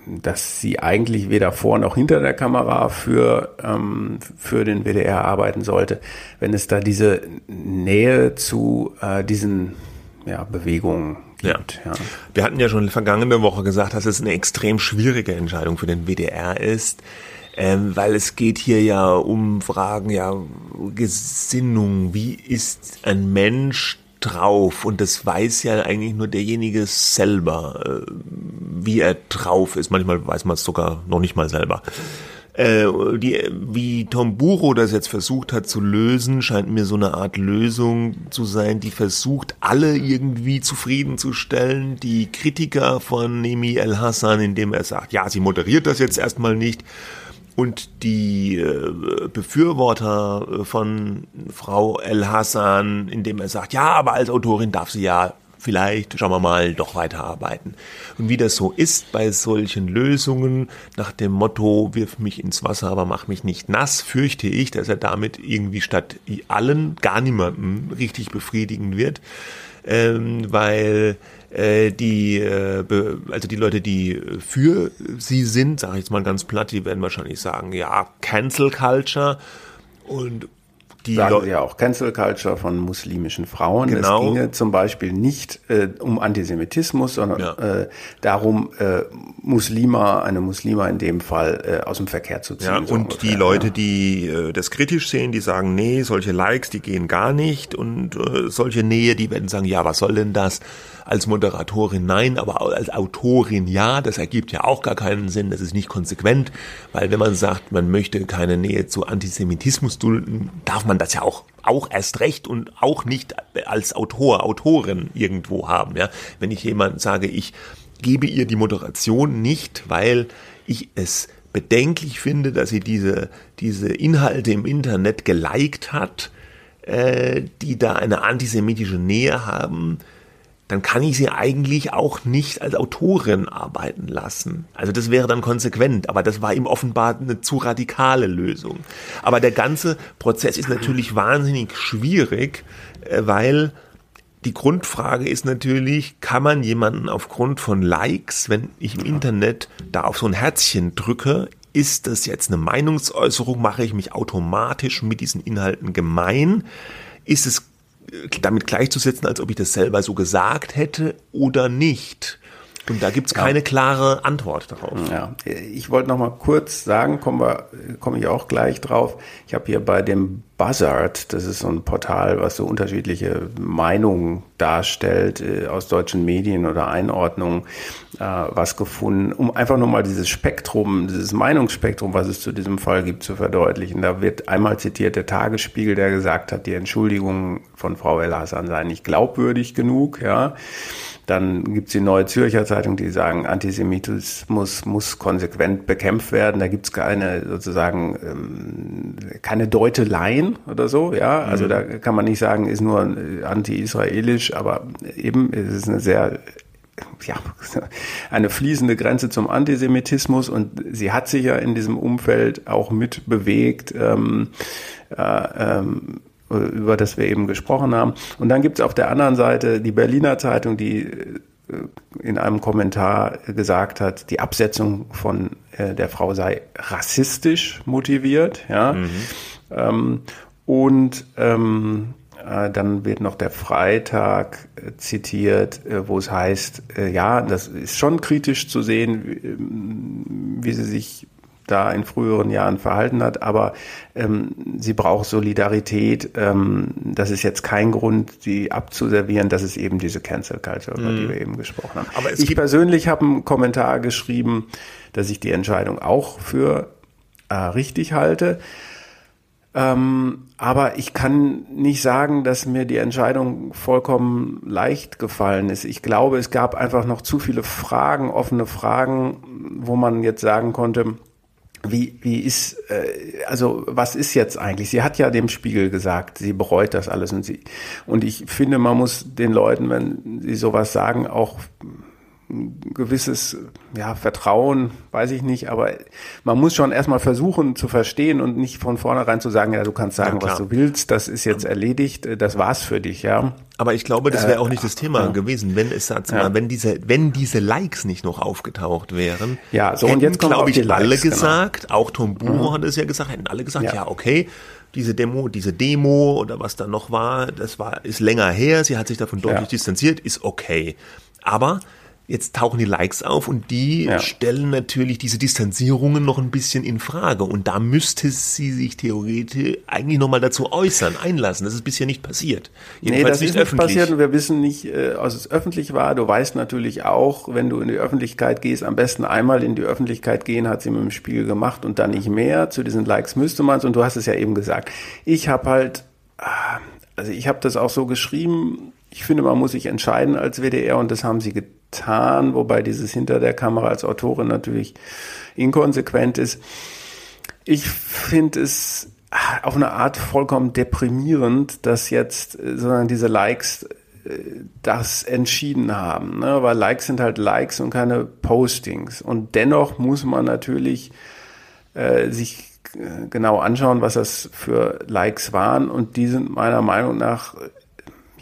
dass sie eigentlich weder vor noch hinter der Kamera für, ähm, für den WDR arbeiten sollte, wenn es da diese Nähe zu äh, diesen ja, Bewegungen gibt. Ja. Wir hatten ja schon vergangene Woche gesagt, dass es eine extrem schwierige Entscheidung für den WDR ist, ähm, weil es geht hier ja um Fragen, ja, Gesinnung, wie ist ein Mensch drauf? Und das weiß ja eigentlich nur derjenige selber, äh, wie er drauf ist. Manchmal weiß man es sogar noch nicht mal selber. Äh, die, wie Tom Buro das jetzt versucht hat zu lösen, scheint mir so eine Art Lösung zu sein, die versucht, alle irgendwie zufriedenzustellen. Die Kritiker von Nemi El Hassan, indem er sagt, ja, sie moderiert das jetzt erstmal nicht. Und die äh, Befürworter äh, von Frau El Hassan, indem er sagt, ja, aber als Autorin darf sie ja vielleicht, schauen wir mal, doch weiterarbeiten. Und wie das so ist bei solchen Lösungen, nach dem Motto, wirf mich ins Wasser, aber mach mich nicht nass, fürchte ich, dass er damit irgendwie statt allen gar niemanden richtig befriedigen wird. Ähm, weil äh, die, äh, also die Leute, die für sie sind, sage ich jetzt mal ganz platt, die werden wahrscheinlich sagen, ja, Cancel Culture und die sagen Sie ja auch Cancel Culture von muslimischen Frauen. Genau. Es ginge zum Beispiel nicht äh, um Antisemitismus, sondern ja. äh, darum, äh, Muslima, eine Muslima in dem Fall äh, aus dem Verkehr zu ziehen. Ja, so und ungefähr, die Leute, ja. die äh, das kritisch sehen, die sagen, nee, solche Likes, die gehen gar nicht und äh, solche Nähe, die werden sagen, ja, was soll denn das? Als Moderatorin nein, aber als Autorin ja, das ergibt ja auch gar keinen Sinn, das ist nicht konsequent, weil wenn man sagt, man möchte keine Nähe zu Antisemitismus dulden, darf man das ja auch auch erst recht und auch nicht als Autor, Autorin irgendwo haben, ja. Wenn ich jemand sage, ich gebe ihr die Moderation nicht, weil ich es bedenklich finde, dass sie diese, diese Inhalte im Internet geliked hat, äh, die da eine antisemitische Nähe haben, dann kann ich sie eigentlich auch nicht als Autorin arbeiten lassen. Also das wäre dann konsequent, aber das war ihm offenbar eine zu radikale Lösung. Aber der ganze Prozess ist natürlich wahnsinnig schwierig, äh, weil die Grundfrage ist natürlich, kann man jemanden aufgrund von Likes, wenn ich im Internet da auf so ein Herzchen drücke, ist das jetzt eine Meinungsäußerung? Mache ich mich automatisch mit diesen Inhalten gemein? Ist es damit gleichzusetzen, als ob ich das selber so gesagt hätte oder nicht. Und da gibt's keine ja. klare Antwort darauf. Ja, ich wollte noch mal kurz sagen, kommen wir, komme ich auch gleich drauf. Ich habe hier bei dem Buzzard, das ist so ein Portal, was so unterschiedliche Meinungen darstellt äh, aus deutschen Medien oder Einordnungen, äh, was gefunden, um einfach nur mal dieses Spektrum, dieses Meinungsspektrum, was es zu diesem Fall gibt, zu verdeutlichen. Da wird einmal zitiert der Tagesspiegel, der gesagt hat, die Entschuldigung von Frau El Hassan sei nicht glaubwürdig genug, ja. Dann gibt's die Neue Zürcher Zeitung, die sagen, Antisemitismus muss konsequent bekämpft werden. Da gibt's keine sozusagen ähm, keine Deuteleien oder so. Ja, also mhm. da kann man nicht sagen, ist nur anti-israelisch, aber eben es ist eine sehr ja, eine fließende Grenze zum Antisemitismus und sie hat sich ja in diesem Umfeld auch mit bewegt. Ähm, äh, ähm, über das wir eben gesprochen haben. Und dann gibt es auf der anderen Seite die Berliner Zeitung, die äh, in einem Kommentar gesagt hat, die Absetzung von äh, der Frau sei rassistisch motiviert. Ja? Mhm. Ähm, und ähm, äh, dann wird noch der Freitag äh, zitiert, äh, wo es heißt, äh, ja, das ist schon kritisch zu sehen, wie, wie sie sich da in früheren Jahren verhalten hat, aber ähm, sie braucht Solidarität. Ähm, das ist jetzt kein Grund, sie abzuservieren. Das ist eben diese Cancel Culture, über mm. die mhm. wir eben gesprochen haben. Aber ich persönlich habe einen Kommentar geschrieben, dass ich die Entscheidung auch für äh, richtig halte. Ähm, aber ich kann nicht sagen, dass mir die Entscheidung vollkommen leicht gefallen ist. Ich glaube, es gab einfach noch zu viele Fragen, offene Fragen, wo man jetzt sagen konnte, wie, wie ist, äh, also was ist jetzt eigentlich? Sie hat ja dem Spiegel gesagt, sie bereut das alles und sie, und ich finde, man muss den Leuten, wenn sie sowas sagen, auch ein gewisses ja, Vertrauen, weiß ich nicht, aber man muss schon erstmal versuchen zu verstehen und nicht von vornherein zu sagen, ja, du kannst sagen, ja, was du willst, das ist jetzt erledigt, das war's für dich, ja. Aber ich glaube, das wäre auch nicht das Thema äh, gewesen, wenn es mal, wenn diese, wenn diese Likes nicht noch aufgetaucht wären. Ja, so und jetzt glaube ich, alle Likes, genau. gesagt, genau. auch Tom Buch mhm. hat es ja gesagt, hätten alle gesagt, ja, ja okay, diese Demo, diese Demo oder was da noch war, das war, ist länger her, sie hat sich davon deutlich ja. distanziert, ist okay. Aber Jetzt tauchen die Likes auf und die ja. stellen natürlich diese Distanzierungen noch ein bisschen in Frage. Und da müsste sie sich theoretisch eigentlich nochmal dazu äußern, einlassen. Das ist bisher nicht passiert. Jedenfalls nee, das nicht ist nicht passiert und wir wissen nicht, äh, als es öffentlich war. Du weißt natürlich auch, wenn du in die Öffentlichkeit gehst, am besten einmal in die Öffentlichkeit gehen, hat sie mit dem Spiegel gemacht und dann nicht mehr. Zu diesen Likes müsste man es. Und du hast es ja eben gesagt. Ich habe halt, ah, also ich habe das auch so geschrieben. Ich finde, man muss sich entscheiden als WDR und das haben sie getan getan, wobei dieses hinter der Kamera als Autorin natürlich inkonsequent ist. Ich finde es auf eine Art vollkommen deprimierend, dass jetzt äh, sondern diese Likes äh, das entschieden haben, ne? weil Likes sind halt Likes und keine Postings. Und dennoch muss man natürlich äh, sich äh, genau anschauen, was das für Likes waren. Und die sind meiner Meinung nach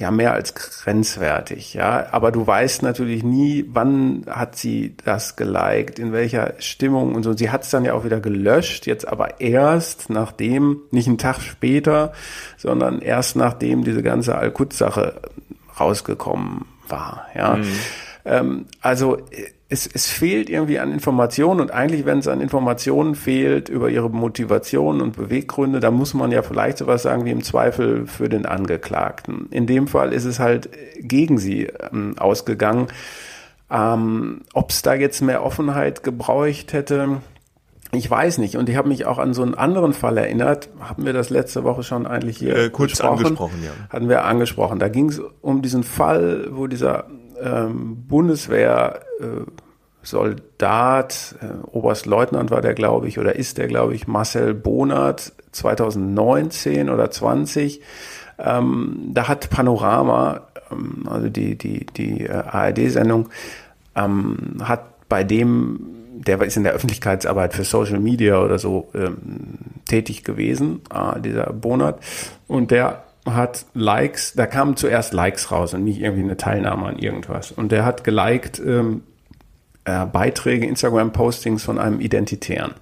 ja mehr als grenzwertig, ja. Aber du weißt natürlich nie, wann hat sie das geliked, in welcher Stimmung und so. Sie hat es dann ja auch wieder gelöscht, jetzt aber erst nachdem, nicht einen Tag später, sondern erst nachdem diese ganze Al-Quds-Sache rausgekommen war, ja. Mhm. Ähm, also es, es fehlt irgendwie an Informationen und eigentlich, wenn es an Informationen fehlt über ihre Motivation und Beweggründe, da muss man ja vielleicht sowas sagen wie im Zweifel für den Angeklagten. In dem Fall ist es halt gegen sie ähm, ausgegangen. Ähm, Ob es da jetzt mehr Offenheit gebraucht hätte, ich weiß nicht. Und ich habe mich auch an so einen anderen Fall erinnert. Haben wir das letzte Woche schon eigentlich hier äh, kurz besprochen? angesprochen? Ja. Hatten wir angesprochen. Da ging es um diesen Fall, wo dieser ähm, Bundeswehr äh, Soldat, äh, Oberstleutnant war der, glaube ich, oder ist der, glaube ich, Marcel Bonert 2019 oder 20. Ähm, da hat Panorama, ähm, also die, die, die äh, ARD-Sendung, ähm, hat bei dem, der ist in der Öffentlichkeitsarbeit für Social Media oder so ähm, tätig gewesen, äh, dieser Bonert, und der hat Likes, da kamen zuerst Likes raus und nicht irgendwie eine Teilnahme an irgendwas. Und der hat geliked ähm, äh, Beiträge, Instagram-Postings von einem Identitären.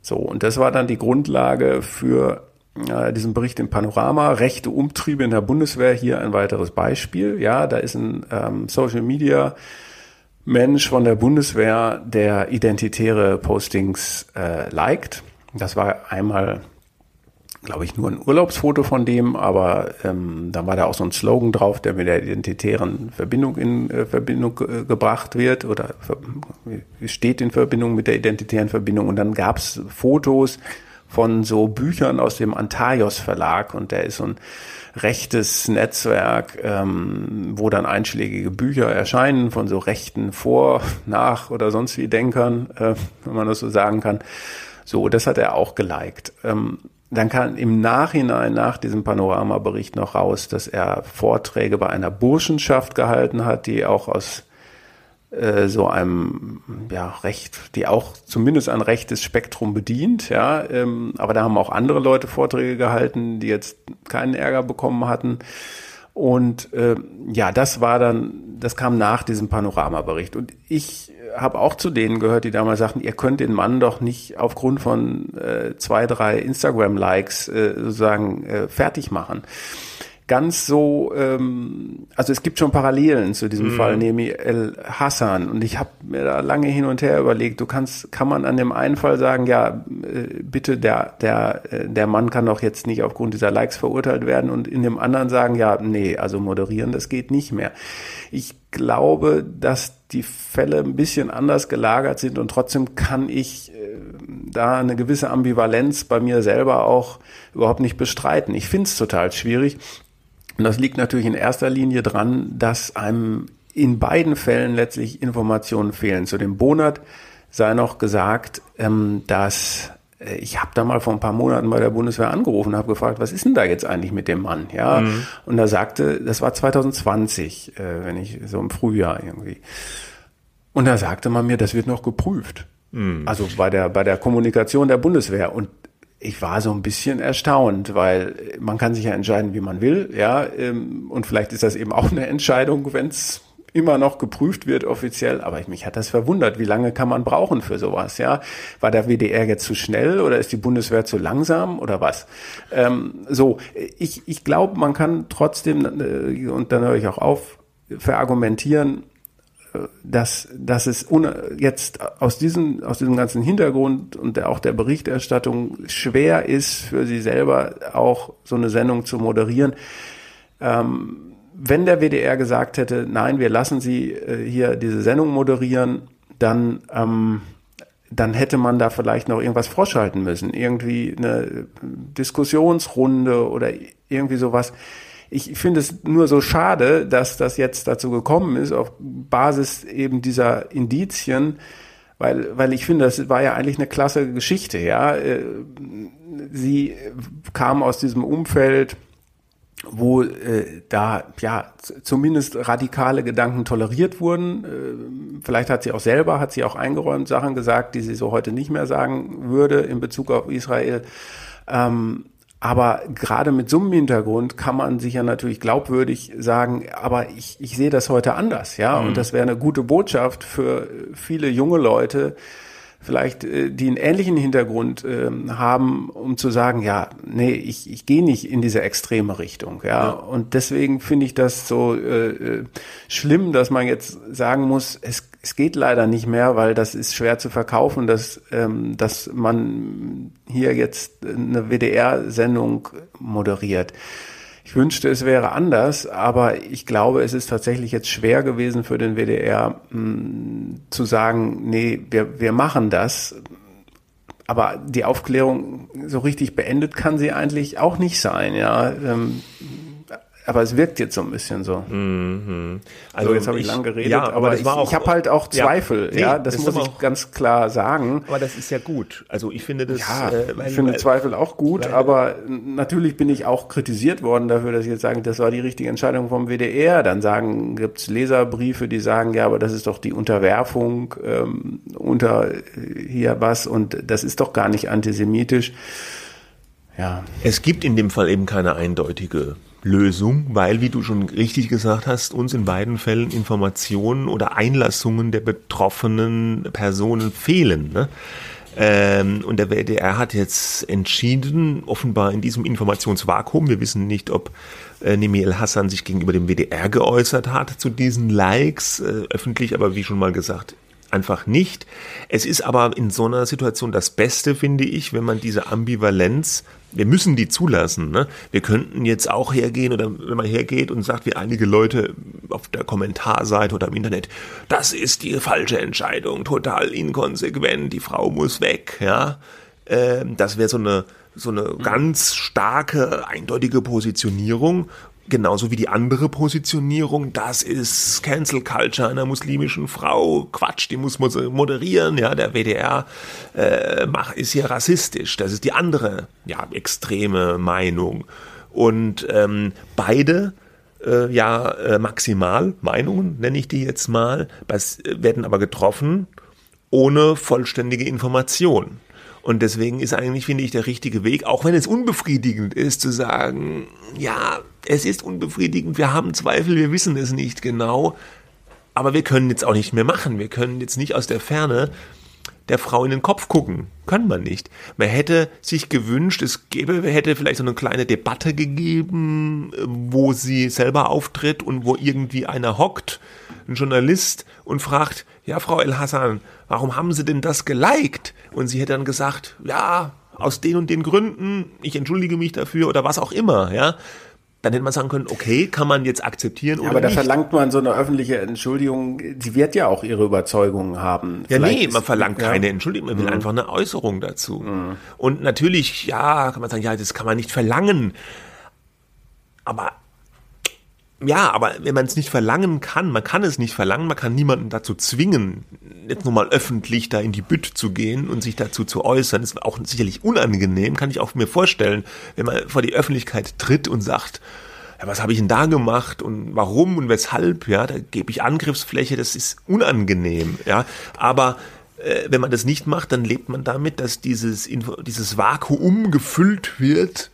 So, und das war dann die Grundlage für äh, diesen Bericht im Panorama. Rechte Umtriebe in der Bundeswehr, hier ein weiteres Beispiel. Ja, da ist ein ähm, Social Media Mensch von der Bundeswehr, der identitäre Postings äh, liked. Das war einmal glaube ich, nur ein Urlaubsfoto von dem, aber ähm, da war da auch so ein Slogan drauf, der mit der identitären Verbindung in äh, Verbindung äh, gebracht wird oder steht in Verbindung mit der identitären Verbindung. Und dann gab es Fotos von so Büchern aus dem Antaios Verlag und der ist so ein rechtes Netzwerk, ähm, wo dann einschlägige Bücher erscheinen von so rechten Vor-, Nach- oder sonst wie Denkern, äh, wenn man das so sagen kann. So, das hat er auch geliked. Ähm, dann kam im Nachhinein nach diesem Panoramabericht noch raus, dass er Vorträge bei einer Burschenschaft gehalten hat, die auch aus äh, so einem ja Recht, die auch zumindest ein rechtes Spektrum bedient, ja. Ähm, aber da haben auch andere Leute Vorträge gehalten, die jetzt keinen Ärger bekommen hatten. Und äh, ja, das war dann, das kam nach diesem Panoramabericht. Und ich habe auch zu denen gehört, die damals sagten, ihr könnt den Mann doch nicht aufgrund von äh, zwei, drei Instagram-Likes äh, sozusagen äh, fertig machen ganz so, ähm, also es gibt schon Parallelen zu diesem mhm. Fall Nemi El Hassan und ich habe mir da lange hin und her überlegt, du kannst, kann man an dem einen Fall sagen, ja, äh, bitte, der, der, äh, der Mann kann doch jetzt nicht aufgrund dieser Likes verurteilt werden und in dem anderen sagen, ja, nee, also moderieren, das geht nicht mehr. Ich glaube, dass die Fälle ein bisschen anders gelagert sind und trotzdem kann ich äh, da eine gewisse Ambivalenz bei mir selber auch überhaupt nicht bestreiten. Ich finde es total schwierig. Und das liegt natürlich in erster Linie dran, dass einem in beiden Fällen letztlich Informationen fehlen. Zu dem Bonat sei noch gesagt, ähm, dass äh, ich habe da mal vor ein paar Monaten bei der Bundeswehr angerufen und habe gefragt, was ist denn da jetzt eigentlich mit dem Mann? Ja, mhm. und da sagte, das war 2020, äh, wenn ich so im Frühjahr irgendwie. Und da sagte man mir, das wird noch geprüft. Mhm. Also bei der bei der Kommunikation der Bundeswehr und ich war so ein bisschen erstaunt, weil man kann sich ja entscheiden, wie man will, ja, ähm, und vielleicht ist das eben auch eine Entscheidung, wenn es immer noch geprüft wird offiziell, aber mich hat das verwundert, wie lange kann man brauchen für sowas, ja? War der WDR jetzt zu schnell oder ist die Bundeswehr zu langsam oder was? Ähm, so, ich, ich glaube, man kann trotzdem, äh, und dann höre ich auch auf, verargumentieren, dass, dass es jetzt aus diesem, aus diesem ganzen Hintergrund und der, auch der Berichterstattung schwer ist, für sie selber auch so eine Sendung zu moderieren. Ähm, wenn der WDR gesagt hätte, nein, wir lassen Sie äh, hier diese Sendung moderieren, dann, ähm, dann hätte man da vielleicht noch irgendwas vorschalten müssen. Irgendwie eine Diskussionsrunde oder irgendwie sowas ich finde es nur so schade, dass das jetzt dazu gekommen ist, auf Basis eben dieser Indizien, weil, weil ich finde, das war ja eigentlich eine klasse Geschichte, ja. Äh, sie kam aus diesem Umfeld, wo äh, da ja zumindest radikale Gedanken toleriert wurden. Äh, vielleicht hat sie auch selber, hat sie auch eingeräumt Sachen gesagt, die sie so heute nicht mehr sagen würde in Bezug auf Israel. Ähm, Aber gerade mit so einem Hintergrund kann man sich ja natürlich glaubwürdig sagen, aber ich, ich sehe das heute anders, ja. Mhm. Und das wäre eine gute Botschaft für viele junge Leute, vielleicht, äh, die einen ähnlichen Hintergrund äh, haben, um zu sagen, ja, nee, ich, ich gehe nicht in diese extreme Richtung, ja. ja. Und deswegen finde ich das so äh, äh, schlimm, dass man jetzt sagen muss, es, es geht leider nicht mehr, weil das ist schwer zu verkaufen, dass, ähm, dass man hier jetzt eine WDR-Sendung moderiert. Ich wünschte, es wäre anders, aber ich glaube, es ist tatsächlich jetzt schwer gewesen für den WDR mh, hm, zu sagen, nee, wir, wir machen das. Aber die Aufklärung so richtig beendet kann sie eigentlich auch nicht sein. Ja, ähm, aber es wirkt jetzt so ein bisschen so. Mhm. Also so, jetzt habe ich, ich lang geredet, ja, aber, aber ich, ich habe halt auch Zweifel, ja, nee, ja das, das muss ich auch, ganz klar sagen. Aber das ist ja gut. Also ich finde das. Ja, äh, weil, ich finde weil, Zweifel auch gut, weil, aber natürlich bin ich auch kritisiert worden dafür, dass ich jetzt sage, das war die richtige Entscheidung vom WDR. Dann sagen, gibt's Leserbriefe, die sagen, ja, aber das ist doch die Unterwerfung ähm, unter hier was und das ist doch gar nicht antisemitisch. Ja. Es gibt in dem Fall eben keine eindeutige Lösung, weil, wie du schon richtig gesagt hast, uns in beiden Fällen Informationen oder Einlassungen der betroffenen Personen fehlen. Ne? Ähm, und der WDR hat jetzt entschieden, offenbar in diesem Informationsvakuum, wir wissen nicht, ob äh, Nemi El Hassan sich gegenüber dem WDR geäußert hat zu diesen Likes, äh, öffentlich, aber wie schon mal gesagt, einfach nicht. Es ist aber in so einer Situation das Beste, finde ich, wenn man diese Ambivalenz, wir müssen die zulassen. Ne? Wir könnten jetzt auch hergehen oder wenn man hergeht und sagt, wie einige Leute auf der Kommentarseite oder im Internet, das ist die falsche Entscheidung, total inkonsequent, die Frau muss weg. Ja, ähm, das wäre so eine so eine ganz starke, eindeutige Positionierung Genauso wie die andere Positionierung, das ist Cancel Culture einer muslimischen Frau. Quatsch, die muss moderieren, ja, der WDR äh, ist hier rassistisch. Das ist die andere, ja, extreme Meinung. Und ähm, beide äh, ja äh, maximal Meinungen, nenne ich die jetzt mal, werden aber getroffen ohne vollständige Information. Und deswegen ist eigentlich, finde ich, der richtige Weg, auch wenn es unbefriedigend ist, zu sagen, ja, es ist unbefriedigend, wir haben Zweifel, wir wissen es nicht genau, aber wir können jetzt auch nicht mehr machen. Wir können jetzt nicht aus der Ferne der Frau in den Kopf gucken. Kann man nicht. Man hätte sich gewünscht, es gäbe, hätte vielleicht so eine kleine Debatte gegeben, wo sie selber auftritt und wo irgendwie einer hockt, ein Journalist, und fragt, ja, Frau El Hassan, warum haben Sie denn das geliked? Und sie hätte dann gesagt, ja, aus den und den Gründen, ich entschuldige mich dafür oder was auch immer, ja dann hätte man sagen können, okay, kann man jetzt akzeptieren ja, oder aber nicht. Da verlangt man so eine öffentliche Entschuldigung, sie wird ja auch ihre Überzeugungen haben. Ja, Vielleicht nee, man verlangt ist, keine ja. Entschuldigung, man will mhm. einfach eine Äußerung dazu. Mhm. Und natürlich, ja, kann man sagen, ja, das kann man nicht verlangen. Aber ja, aber wenn man es nicht verlangen kann, man kann es nicht verlangen, man kann niemanden dazu zwingen, jetzt nur mal öffentlich da in die Bütt zu gehen und sich dazu zu äußern. Ist auch sicherlich unangenehm, kann ich auch mir vorstellen, wenn man vor die Öffentlichkeit tritt und sagt, ja, was habe ich denn da gemacht und warum und weshalb, ja, da gebe ich Angriffsfläche, das ist unangenehm, ja, aber äh, wenn man das nicht macht, dann lebt man damit, dass dieses, dieses Vakuum gefüllt wird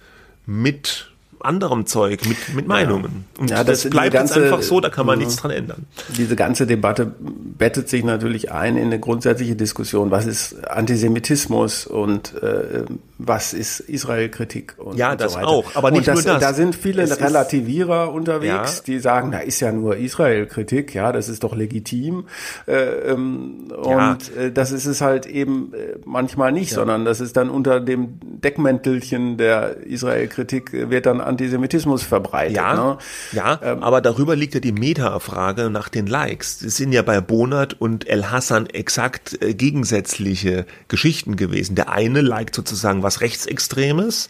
mit anderem Zeug, mit, mit Meinungen. Und ja, das, das bleibt ganze, jetzt einfach so, da kann man nichts dran ändern. Diese ganze Debatte bettet sich natürlich ein in eine grundsätzliche Diskussion, was ist Antisemitismus und äh, was ist Israel-Kritik und Ja, und das so auch, aber nicht das, nur das. Da sind viele es Relativierer unterwegs, ja. die sagen, da ist ja nur Israel-Kritik, ja, das ist doch legitim. Äh, ähm, ja. Und äh, das ist es halt eben äh, manchmal nicht, ja. sondern das ist dann unter dem Deckmäntelchen der Israel-Kritik wird dann Antisemitismus verbreitet. Ja, ne? ja ähm, aber darüber liegt ja die Meta-Frage nach den Likes. Es sind ja bei Bonat und El Hassan exakt äh, gegensätzliche Geschichten gewesen. Der eine liked sozusagen was Rechtsextremes,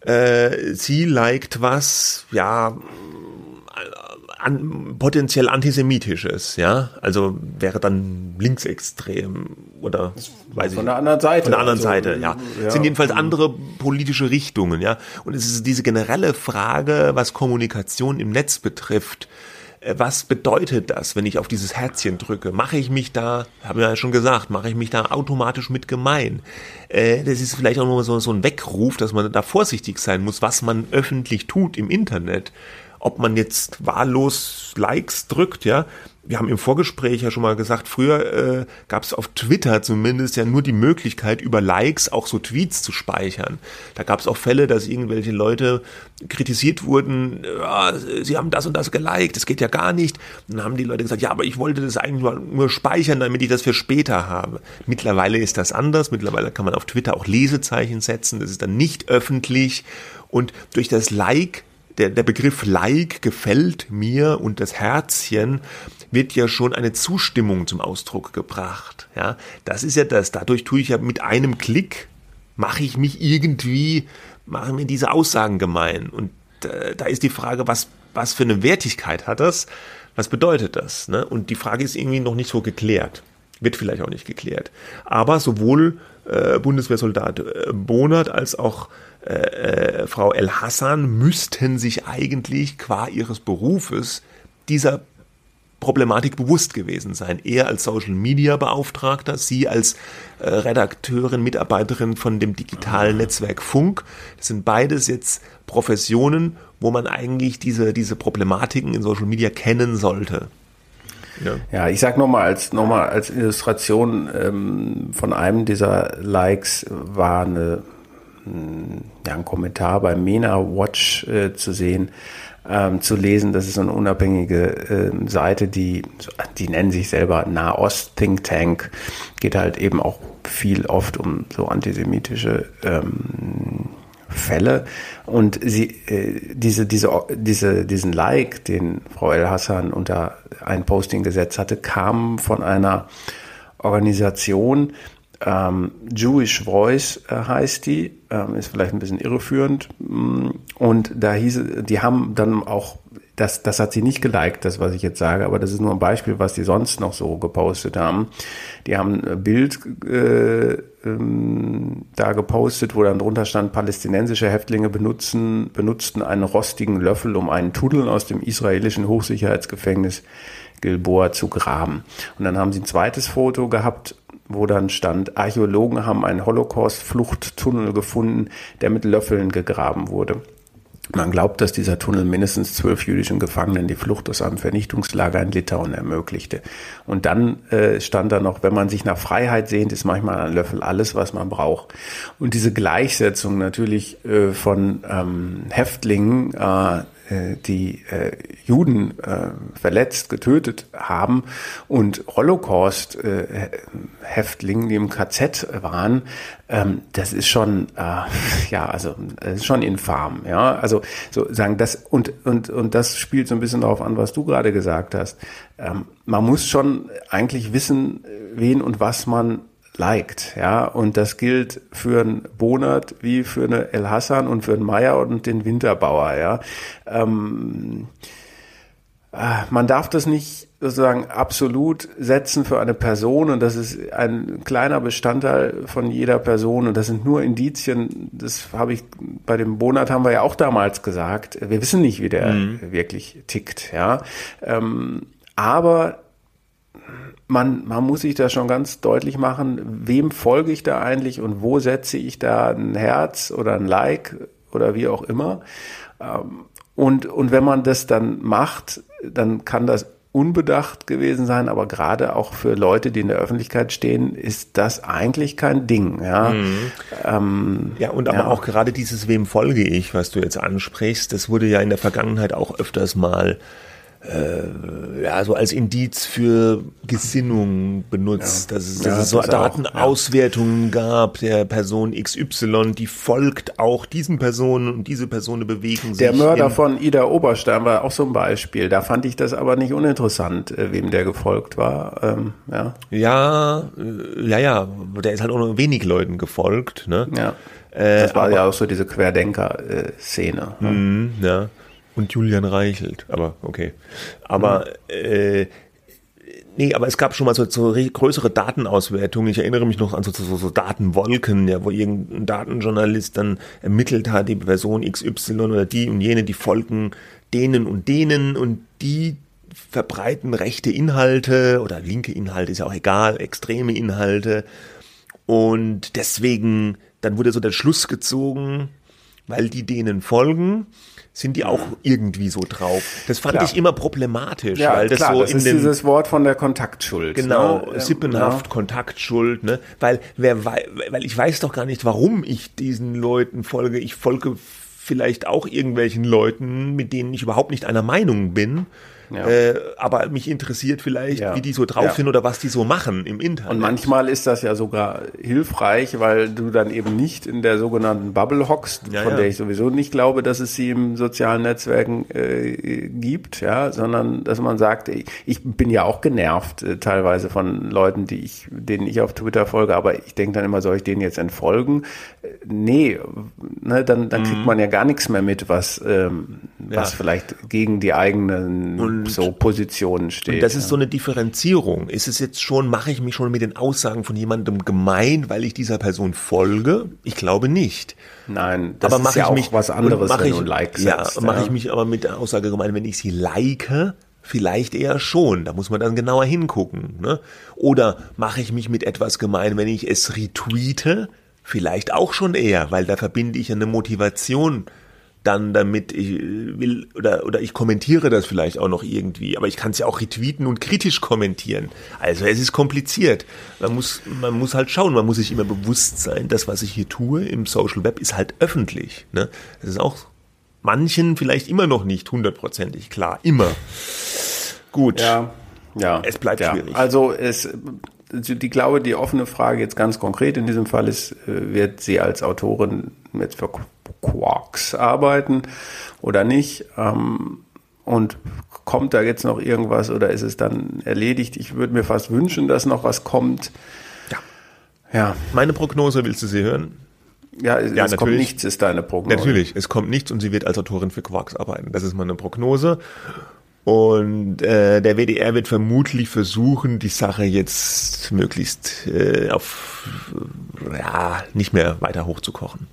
äh, sie liked was, ja, an, potenziell antisemitisches, ja, also wäre dann linksextrem oder weiß von ich, der anderen Seite, von der anderen also, Seite, ja. ja, sind jedenfalls andere politische Richtungen, ja. Und es ist diese generelle Frage, was Kommunikation im Netz betrifft, was bedeutet das, wenn ich auf dieses Herzchen drücke? Mache ich mich da, haben wir ja schon gesagt, mache ich mich da automatisch mit gemein? Äh, das ist vielleicht auch nur so ein Weckruf, dass man da vorsichtig sein muss, was man öffentlich tut im Internet ob man jetzt wahllos Likes drückt, ja. Wir haben im Vorgespräch ja schon mal gesagt, früher äh, gab es auf Twitter zumindest ja nur die Möglichkeit, über Likes auch so Tweets zu speichern. Da gab es auch Fälle, dass irgendwelche Leute kritisiert wurden, ja, sie haben das und das geliked, das geht ja gar nicht. Und dann haben die Leute gesagt, ja, aber ich wollte das eigentlich nur, nur speichern, damit ich das für später habe. Mittlerweile ist das anders. Mittlerweile kann man auf Twitter auch Lesezeichen setzen. Das ist dann nicht öffentlich. Und durch das Like der, der Begriff Like gefällt mir und das Herzchen wird ja schon eine Zustimmung zum Ausdruck gebracht. Ja, das ist ja das. Dadurch tue ich ja mit einem Klick mache ich mich irgendwie, mache mir diese Aussagen gemein. Und äh, da ist die Frage, was, was für eine Wertigkeit hat das? Was bedeutet das? Ne? Und die Frage ist irgendwie noch nicht so geklärt. Wird vielleicht auch nicht geklärt. Aber sowohl äh, Bundeswehrsoldat äh, Bonert als auch äh, äh, Frau El Hassan müssten sich eigentlich qua ihres Berufes dieser Problematik bewusst gewesen sein. Er als Social Media Beauftragter, sie als äh, Redakteurin, Mitarbeiterin von dem digitalen Netzwerk Funk. Das sind beides jetzt Professionen, wo man eigentlich diese, diese Problematiken in Social Media kennen sollte. Ja, ja ich sag nochmal als, noch als Illustration ähm, von einem dieser Likes war eine ja, ein Kommentar bei MENA Watch äh, zu sehen, ähm, zu lesen. Das ist so eine unabhängige äh, Seite, die, die nennen sich selber Nahost Think Tank. Geht halt eben auch viel oft um so antisemitische ähm, Fälle. Und sie, äh, diese, diese, diese, diesen Like, den Frau El Hassan unter ein Posting gesetzt hatte, kam von einer Organisation, ähm, Jewish Voice äh, heißt die, ähm, ist vielleicht ein bisschen irreführend. Mm, und da hieß, die haben dann auch, das, das hat sie nicht geliked, das was ich jetzt sage, aber das ist nur ein Beispiel, was die sonst noch so gepostet haben. Die haben ein Bild äh, ähm, da gepostet, wo dann drunter stand, palästinensische Häftlinge benutzen, benutzten einen rostigen Löffel, um einen Tunnel aus dem israelischen Hochsicherheitsgefängnis Gilboa zu graben. Und dann haben sie ein zweites Foto gehabt, wo dann stand, Archäologen haben einen Holocaust-Fluchttunnel gefunden, der mit Löffeln gegraben wurde. Man glaubt, dass dieser Tunnel mindestens zwölf jüdischen Gefangenen die Flucht aus einem Vernichtungslager in Litauen ermöglichte. Und dann äh, stand da noch, wenn man sich nach Freiheit sehnt, ist manchmal ein Löffel alles, was man braucht. Und diese Gleichsetzung natürlich äh, von ähm, Häftlingen, äh, die äh, Juden äh, verletzt, getötet haben und Holocaust-Häftlingen, die im KZ waren, ähm, das ist schon, äh, ja, also schon infam, ja. Also so sagen das und und und das spielt so ein bisschen darauf an, was du gerade gesagt hast. Ähm, man muss schon eigentlich wissen, wen und was man liked, ja, und das gilt für einen Bonat wie für eine El Hassan und für einen Meier und den Winterbauer, ja. Ähm, äh, man darf das nicht sozusagen absolut setzen für eine Person und das ist ein kleiner Bestandteil von jeder Person und das sind nur Indizien, das habe ich bei dem Bonat haben wir ja auch damals gesagt, wir wissen nicht, wie der mhm. wirklich tickt, ja. Ähm, aber man, man muss sich da schon ganz deutlich machen, wem folge ich da eigentlich und wo setze ich da ein Herz oder ein Like oder wie auch immer. Ähm, und, und wenn man das dann macht, dann kann das unbedacht gewesen sein, aber gerade auch für Leute, die in der Öffentlichkeit stehen, ist das eigentlich kein Ding. Ja, mhm. ähm, ja und aber ja. auch gerade dieses Wem folge ich, was du jetzt ansprichst, das wurde ja in der Vergangenheit auch öfters mal äh, ja, so als Indiz für Gesinnung benutzt, ja. dass es, dass ja, es so Datenauswertungen ja. gab der Person XY, die folgt auch diesen Personen und diese Personen bewegen sich. Der Mörder von Ida Oberstein war auch so ein Beispiel. Da fand ich das aber nicht uninteressant, äh, wem der gefolgt war. Ähm, ja. ja, äh, ja, ja, der ist halt auch nur wenig Leuten gefolgt. Ne? Ja. Äh, das war aber, ja auch so diese Querdenker-Szene. Äh, ne? ja und Julian Reichelt, aber okay. Aber mhm. äh, nee, aber es gab schon mal so, so größere Datenauswertungen. Ich erinnere mich noch an so, so, so Datenwolken, ja, wo irgendein Datenjournalist dann ermittelt hat, die Person XY oder die und jene, die folgen denen und denen und die verbreiten rechte Inhalte oder linke Inhalte, ist ja auch egal, extreme Inhalte. Und deswegen, dann wurde so der Schluss gezogen, weil die denen folgen, sind die auch irgendwie so drauf. Das fand Klar. ich immer problematisch, Ja, weil das klar, so das in ist dem dieses Wort von der Kontaktschuld. Genau, ne? Sippenhaft, ja. Kontaktschuld, ne? Weil wer wei- weil ich weiß doch gar nicht, warum ich diesen Leuten folge. Ich folge vielleicht auch irgendwelchen Leuten, mit denen ich überhaupt nicht einer Meinung bin. Ja. Äh, aber mich interessiert vielleicht, Ja. wie die so drauf Ja. sind oder was die so machen im Internet. Und manchmal ist das ja sogar hilfreich, weil du dann eben nicht in der sogenannten Bubble hockst, Ja, von ja. der ich sowieso nicht glaube, dass es sie im sozialen Netzwerken äh, gibt, ja, sondern dass man sagt, ich, ich bin ja auch genervt äh, teilweise von Leuten, die ich, denen ich auf Twitter folge, aber ich denke dann immer, soll ich denen jetzt entfolgen? Äh, nee, ne, dann, dann kriegt man ja gar nichts mehr mit, was, ähm, was vielleicht gegen die eigenen so Positionen steht. Und das ist ja. so eine Differenzierung. Ist es jetzt schon, mache ich mich schon mit den Aussagen von jemandem gemein, weil ich dieser Person folge? Ich glaube nicht. Nein, das aber ist mache ja ich auch mich was anderes, mache wenn ich, du Like ja, setzt. mache ich mich aber mit der Aussage gemein, wenn ich sie like, vielleicht eher schon. Da muss man dann genauer hingucken. Ne? Oder mache ich mich mit etwas gemein, wenn ich es retweete? Vielleicht auch schon eher, weil da verbinde ich eine Motivation dann damit ich will oder oder ich kommentiere das vielleicht auch noch irgendwie, aber ich kann es ja auch retweeten und kritisch kommentieren. Also es ist kompliziert. Man muss man muss halt schauen, man muss sich immer bewusst sein, das was ich hier tue im Social Web ist halt öffentlich, ne? Das ist auch manchen vielleicht immer noch nicht hundertprozentig klar, immer. Gut. Ja, ja. Es bleibt ja. schwierig. Also es, die glaube, die offene Frage jetzt ganz konkret in diesem Fall ist, äh, wird sie als Autorin mit für Quarks arbeiten oder nicht? Ähm, und kommt da jetzt noch irgendwas oder ist es dann erledigt? Ich würde mir fast wünschen, dass noch was kommt. Ja. Ja, Meine Prognose willst du sie hören? ja, es Ja, es kommt nichts, ist deine Prognose. Natürlich, es kommt nichts und sie wird als Autorin für Quarks arbeiten. Das ist meine Prognose. Und äh, der WDR wird vermutlich versuchen, die Sache jetzt möglichst äh, auf ja nicht mehr weiter hochzukochen.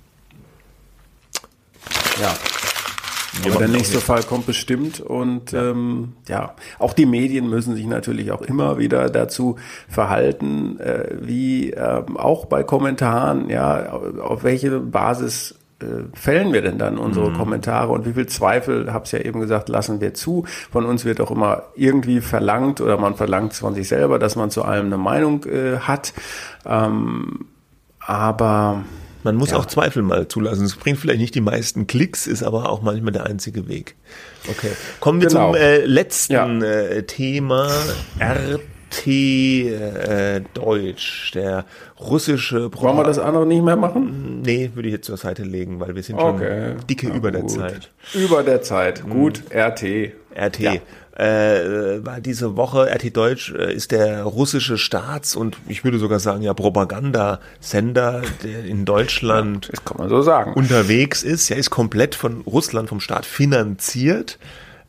Ja. Aber der nächste. Fall kommt bestimmt und ja. Ähm, ja, auch die Medien müssen sich natürlich auch immer wieder dazu verhalten, äh, wie ähm, auch bei Kommentaren, ja, auf, welche Basis äh, fällen wir denn dann unsere Kommentare und wie viel Zweifel, hab's ja eben gesagt, lassen wir zu. Von uns wird auch immer irgendwie verlangt oder man verlangt es von sich selber, dass man zu allem eine Meinung äh, hat. Ähm, aber Man muss Ja. auch Zweifel mal zulassen. Es bringt vielleicht nicht die meisten Klicks, ist aber auch manchmal der einzige Weg. Okay. Kommen wir Genau. zum äh, letzten Ja. äh, Thema. RT äh, Deutsch, der russische wollen wir das andere nicht mehr machen? Nee, würde ich jetzt zur Seite legen, weil wir sind Okay. schon dicke Na über der gut. Zeit. Über der Zeit. Gut, RT. RT. Ja. Äh, war diese Woche, RT Deutsch äh, ist der russische Staats- und ich würde sogar sagen, ja, Propagandasender, der in Deutschland Das kann man so sagen. unterwegs ist. Er ist komplett von Russland, vom Staat finanziert.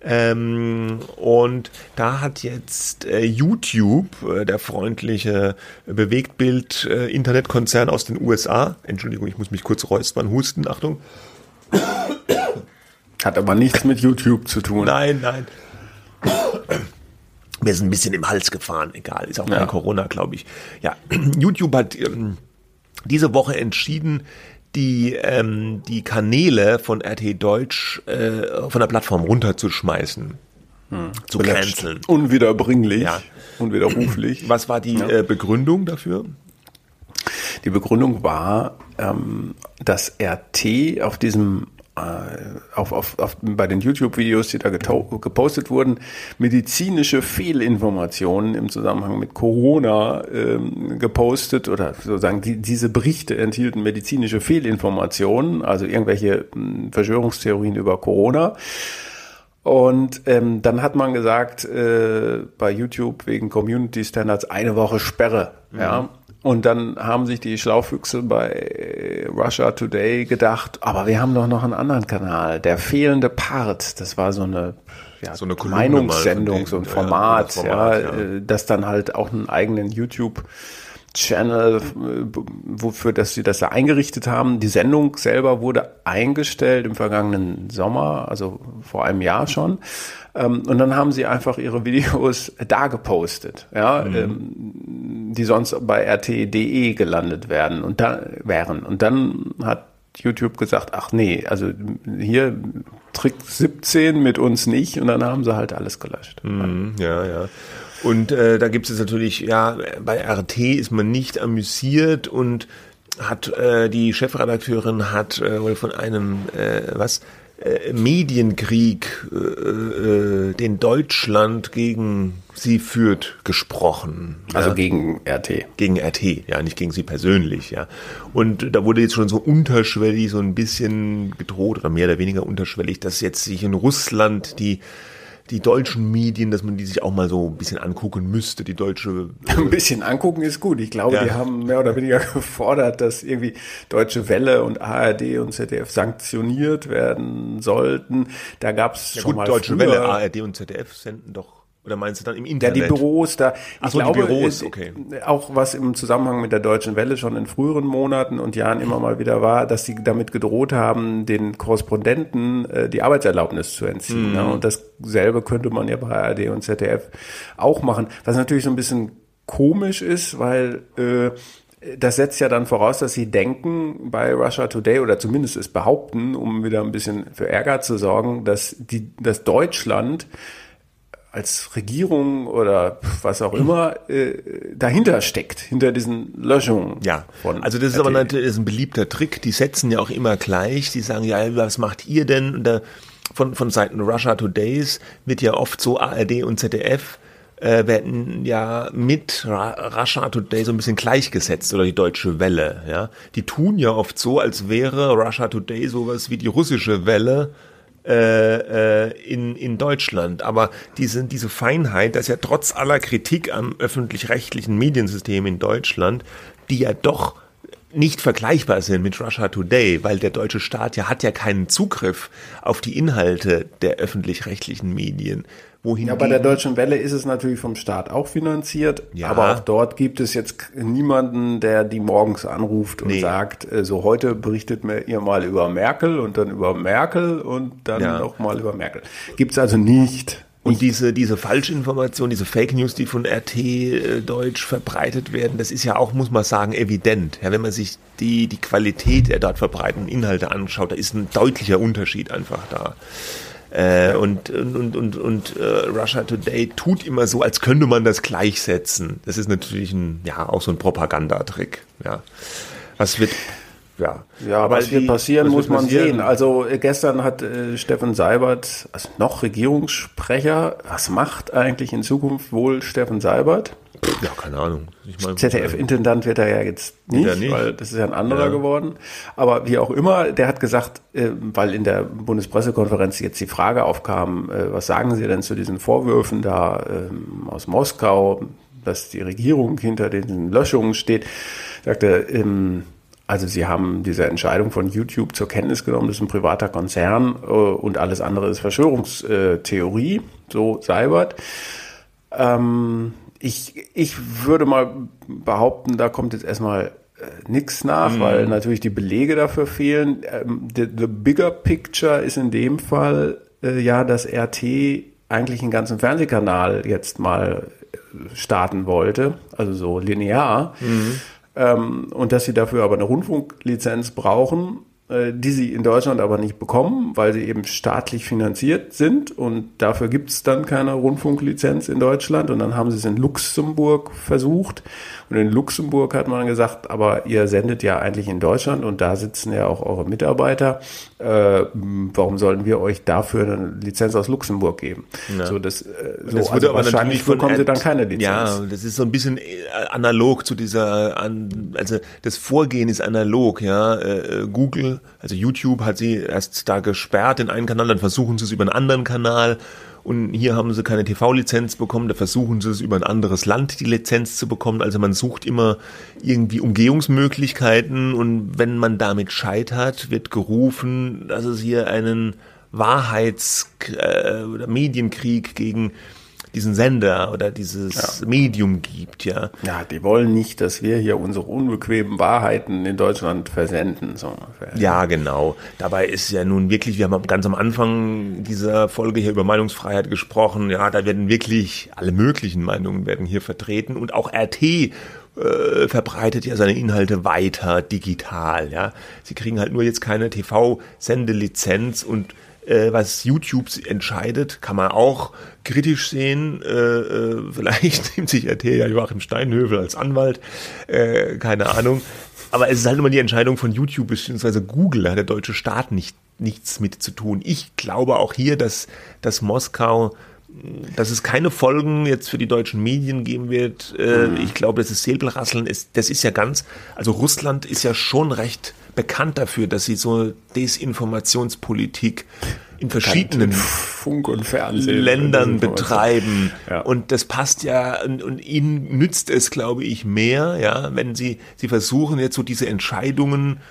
Ähm, und da hat jetzt äh, YouTube, äh, der freundliche Bewegtbild-Internetkonzern aus den USA, Entschuldigung, ich muss mich kurz räuspern, husten, Achtung. Hat aber nichts mit YouTube zu tun. Nein, nein. Mir ist ein bisschen im Hals gefahren, egal, ist auch kein Ja. Corona, glaube ich. Ja, YouTube hat ähm, diese Woche entschieden, die, ähm, die Kanäle von RT Deutsch äh, von der Plattform runterzuschmeißen, zu canceln. Unwiederbringlich. Ja. Unwiderruflich. Was war die äh, Begründung dafür? Die Begründung war, ähm, dass RT auf diesem auf, auf, auf, bei den YouTube-Videos, die da gepostet wurden, medizinische Fehlinformationen im Zusammenhang mit Corona ähm, gepostet oder sozusagen die, diese Berichte enthielten medizinische Fehlinformationen, also irgendwelche mh, Verschwörungstheorien über Corona. Und ähm, dann hat man gesagt, äh, bei YouTube wegen Community Standards eine Woche Sperre. Ja. Und dann haben sich die Schlaufüchse bei Russia Today gedacht, aber wir haben doch noch einen anderen Kanal, der fehlende Part. Das war so eine, ja, So eine Meinungssendung, so ein denen, ja, Format, das ja, Format, ja. äh, das dann halt auch einen eigenen YouTube Channel, äh, wofür dass sie das da eingerichtet haben. Die Sendung selber wurde eingestellt im vergangenen Sommer, also vor einem Jahr schon. Ähm, und dann haben sie einfach ihre Videos da gepostet, ja, mhm. Ähm, die sonst bei rt.de gelandet werden und da wären. Und dann hat YouTube gesagt, ach nee, also hier Trick 17 mit uns nicht und dann haben sie halt alles gelöscht. Mhm, ja, ja. Und äh, da gibt es natürlich, ja, bei RT ist man nicht amüsiert und hat äh, die Chefredakteurin hat äh, wohl von einem äh, was äh, Medienkrieg, äh, äh, den Deutschland gegen sie führt, gesprochen. Also ja? gegen RT. Gegen RT, ja, nicht gegen sie persönlich, ja. Und da wurde jetzt schon so unterschwellig so ein bisschen gedroht oder mehr oder weniger unterschwellig, dass jetzt sich in Russland die die deutschen Medien, dass man die sich auch mal so ein bisschen angucken müsste, die deutsche. Äh ein bisschen angucken ist gut. Ich glaube, ja. die haben mehr oder weniger gefordert, dass irgendwie Deutsche Welle und ARD und ZDF sanktioniert werden sollten. Da gab es ja, schon gut, mal Deutsche früher, Welle, ARD und ZDF senden doch oder meinst du dann im Internet? Ja, die Büros da. Ich so, glaube, die Büros, okay. Auch was im Zusammenhang mit der Deutschen Welle schon in früheren Monaten und Jahren immer mal wieder war, dass sie damit gedroht haben, den Korrespondenten äh, die Arbeitserlaubnis zu entziehen. Mhm. Ja, und dasselbe könnte man ja bei ARD und ZDF auch machen. Was natürlich so ein bisschen komisch ist, weil äh, das setzt ja dann voraus, dass sie denken bei Russia Today oder zumindest es behaupten, um wieder ein bisschen für Ärger zu sorgen, dass die, dass Deutschland als Regierung oder was auch immer äh, dahinter steckt, hinter diesen Löschungen. Ja, also das ist aber natürlich ist ein beliebter Trick. Die setzen ja auch immer gleich. Die sagen ja, was macht ihr denn? Und da, von von Seiten Russia Todays wird ja oft so ARD und ZDF äh, werden ja mit Russia Today so ein bisschen gleichgesetzt oder die Deutsche Welle. Ja, die tun ja oft so, als wäre Russia Today sowas wie die russische Welle äh, äh, in, in Deutschland. Aber diese, diese Feinheit, dass ja trotz aller Kritik am öffentlich-rechtlichen Mediensystem in Deutschland, die ja doch nicht vergleichbar sind mit Russia Today, weil der deutsche Staat ja hat ja keinen Zugriff auf die Inhalte der öffentlich-rechtlichen Medien. Wohin ja, bei der Deutschen Welle ist es natürlich vom Staat auch finanziert, ja. aber auch dort gibt es jetzt niemanden, der die morgens anruft und nee. sagt, äh, so heute berichtet mir ihr mal über Merkel und dann über Merkel und dann ja. noch mal über Merkel. Gibt es also nicht. Und diese, diese Falschinformation, diese Fake News, die von RT äh, Deutsch verbreitet werden, das ist ja auch, muss man sagen, evident. Ja, wenn man sich die, die Qualität der dort verbreiteten Inhalte anschaut, da ist ein deutlicher Unterschied einfach da. Äh, und und, und, und äh, Russia Today tut immer so, als könnte man das gleichsetzen. Das ist natürlich ein, ja, auch so ein Propagandatrick. Ja. Was wird ja, ja was wird passieren, was muss man passieren? sehen. Also äh, gestern hat äh, Steffen Seibert, also noch Regierungssprecher, was macht eigentlich in Zukunft wohl Steffen Seibert? Ja, keine Ahnung. ZDF-Intendant wird er ja jetzt nicht, nicht, weil das ist ja ein anderer ja. geworden. Aber wie auch immer, der hat gesagt, äh, weil in der Bundespressekonferenz jetzt die Frage aufkam, äh, was sagen Sie denn zu diesen Vorwürfen da ähm, aus Moskau, dass die Regierung hinter den Löschungen steht, sagte, ähm, also Sie haben diese Entscheidung von YouTube zur Kenntnis genommen, das ist ein privater Konzern äh, und alles andere ist Verschwörungstheorie, so Seibert. Ähm, ich, ich würde mal behaupten, da kommt jetzt erstmal äh, nichts nach, mhm. weil natürlich die Belege dafür fehlen. Ähm, the, the, bigger picture ist in dem Fall äh, ja, dass RT eigentlich einen ganzen Fernsehkanal jetzt mal äh, starten wollte, also so linear. Mhm. Ähm, und dass sie dafür aber eine Rundfunklizenz brauchen die sie in Deutschland aber nicht bekommen, weil sie eben staatlich finanziert sind. Und dafür gibt es dann keine Rundfunklizenz in Deutschland. Und dann haben sie es in Luxemburg versucht und in Luxemburg hat man gesagt, aber ihr sendet ja eigentlich in Deutschland und da sitzen ja auch eure Mitarbeiter. Äh, warum sollten wir euch dafür eine Lizenz aus Luxemburg geben? Ja. So, das, äh, so, das also wahrscheinlich bekommen sie dann keine Lizenz. Ja, das ist so ein bisschen äh, analog zu dieser, also das Vorgehen ist analog, ja. Äh, Google, also YouTube hat sie erst da gesperrt in einen Kanal, dann versuchen sie es über einen anderen Kanal und hier haben sie keine TV-Lizenz bekommen, da versuchen sie es über ein anderes Land die Lizenz zu bekommen. Also man sucht immer irgendwie Umgehungsmöglichkeiten und wenn man damit scheitert, wird gerufen, dass es hier einen Wahrheits- äh, oder Medienkrieg gegen diesen Sender oder dieses ja. Medium gibt, ja. Ja, die wollen nicht, dass wir hier unsere unbequemen Wahrheiten in Deutschland versenden. So Ja, genau. Dabei ist ja nun wirklich, wir haben ganz am Anfang dieser Folge hier über Meinungsfreiheit gesprochen, ja, da werden wirklich alle möglichen Meinungen werden hier vertreten und auch RT äh, verbreitet ja seine Inhalte weiter digital, ja. Sie kriegen halt nur jetzt keine TV-Sendelizenz und äh, was YouTube entscheidet, kann man auch kritisch sehen. Äh, äh, vielleicht nimmt sich RT ja Joachim Steinhövel als Anwalt, äh, keine Ahnung. Aber es ist halt immer die Entscheidung von YouTube bzw. Google, da hat der deutsche Staat nicht, nichts mit zu tun. Ich glaube auch hier, dass, dass Moskau dass es keine Folgen jetzt für die deutschen Medien geben wird. Äh, mhm. Ich glaube, das ist Säbelrasseln. Ist, das ist ja ganz, also Russland ist ja schon recht bekannt dafür, dass sie so Desinformationspolitik in verschiedenen Funk und Fernsehen Ländern betreiben. Ja. Und das passt ja, und, und, ihnen nützt es, glaube ich, mehr, ja, wenn sie, sie versuchen jetzt so diese Entscheidungen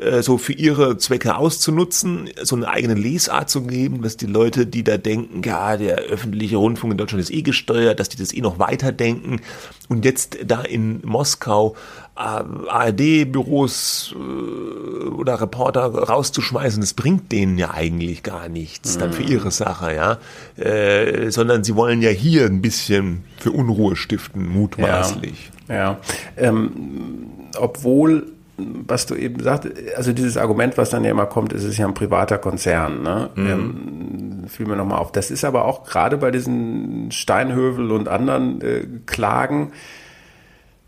äh, so für ihre Zwecke auszunutzen, so eine eigene Lesart zu geben, dass die Leute, die da denken, ja, der öffentliche Rundfunk in Deutschland ist eh gesteuert, dass die das eh noch weiterdenken und jetzt da in Moskau ARD-Büros äh, oder Reporter rauszuschmeißen, das bringt denen ja eigentlich gar nichts mhm. dann für mhm. ihre Sache, ja, äh, sondern sie wollen ja hier ein bisschen für Unruhe stiften, mutmaßlich. Ja, ja. Ähm, obwohl was du eben sagst, also dieses Argument, was dann ja immer kommt, ist es ja ein privater Konzern. Ne? Mhm. Ähm, fiel mir nochmal auf. Das ist aber auch gerade bei diesen Steinhövel und anderen äh, Klagen,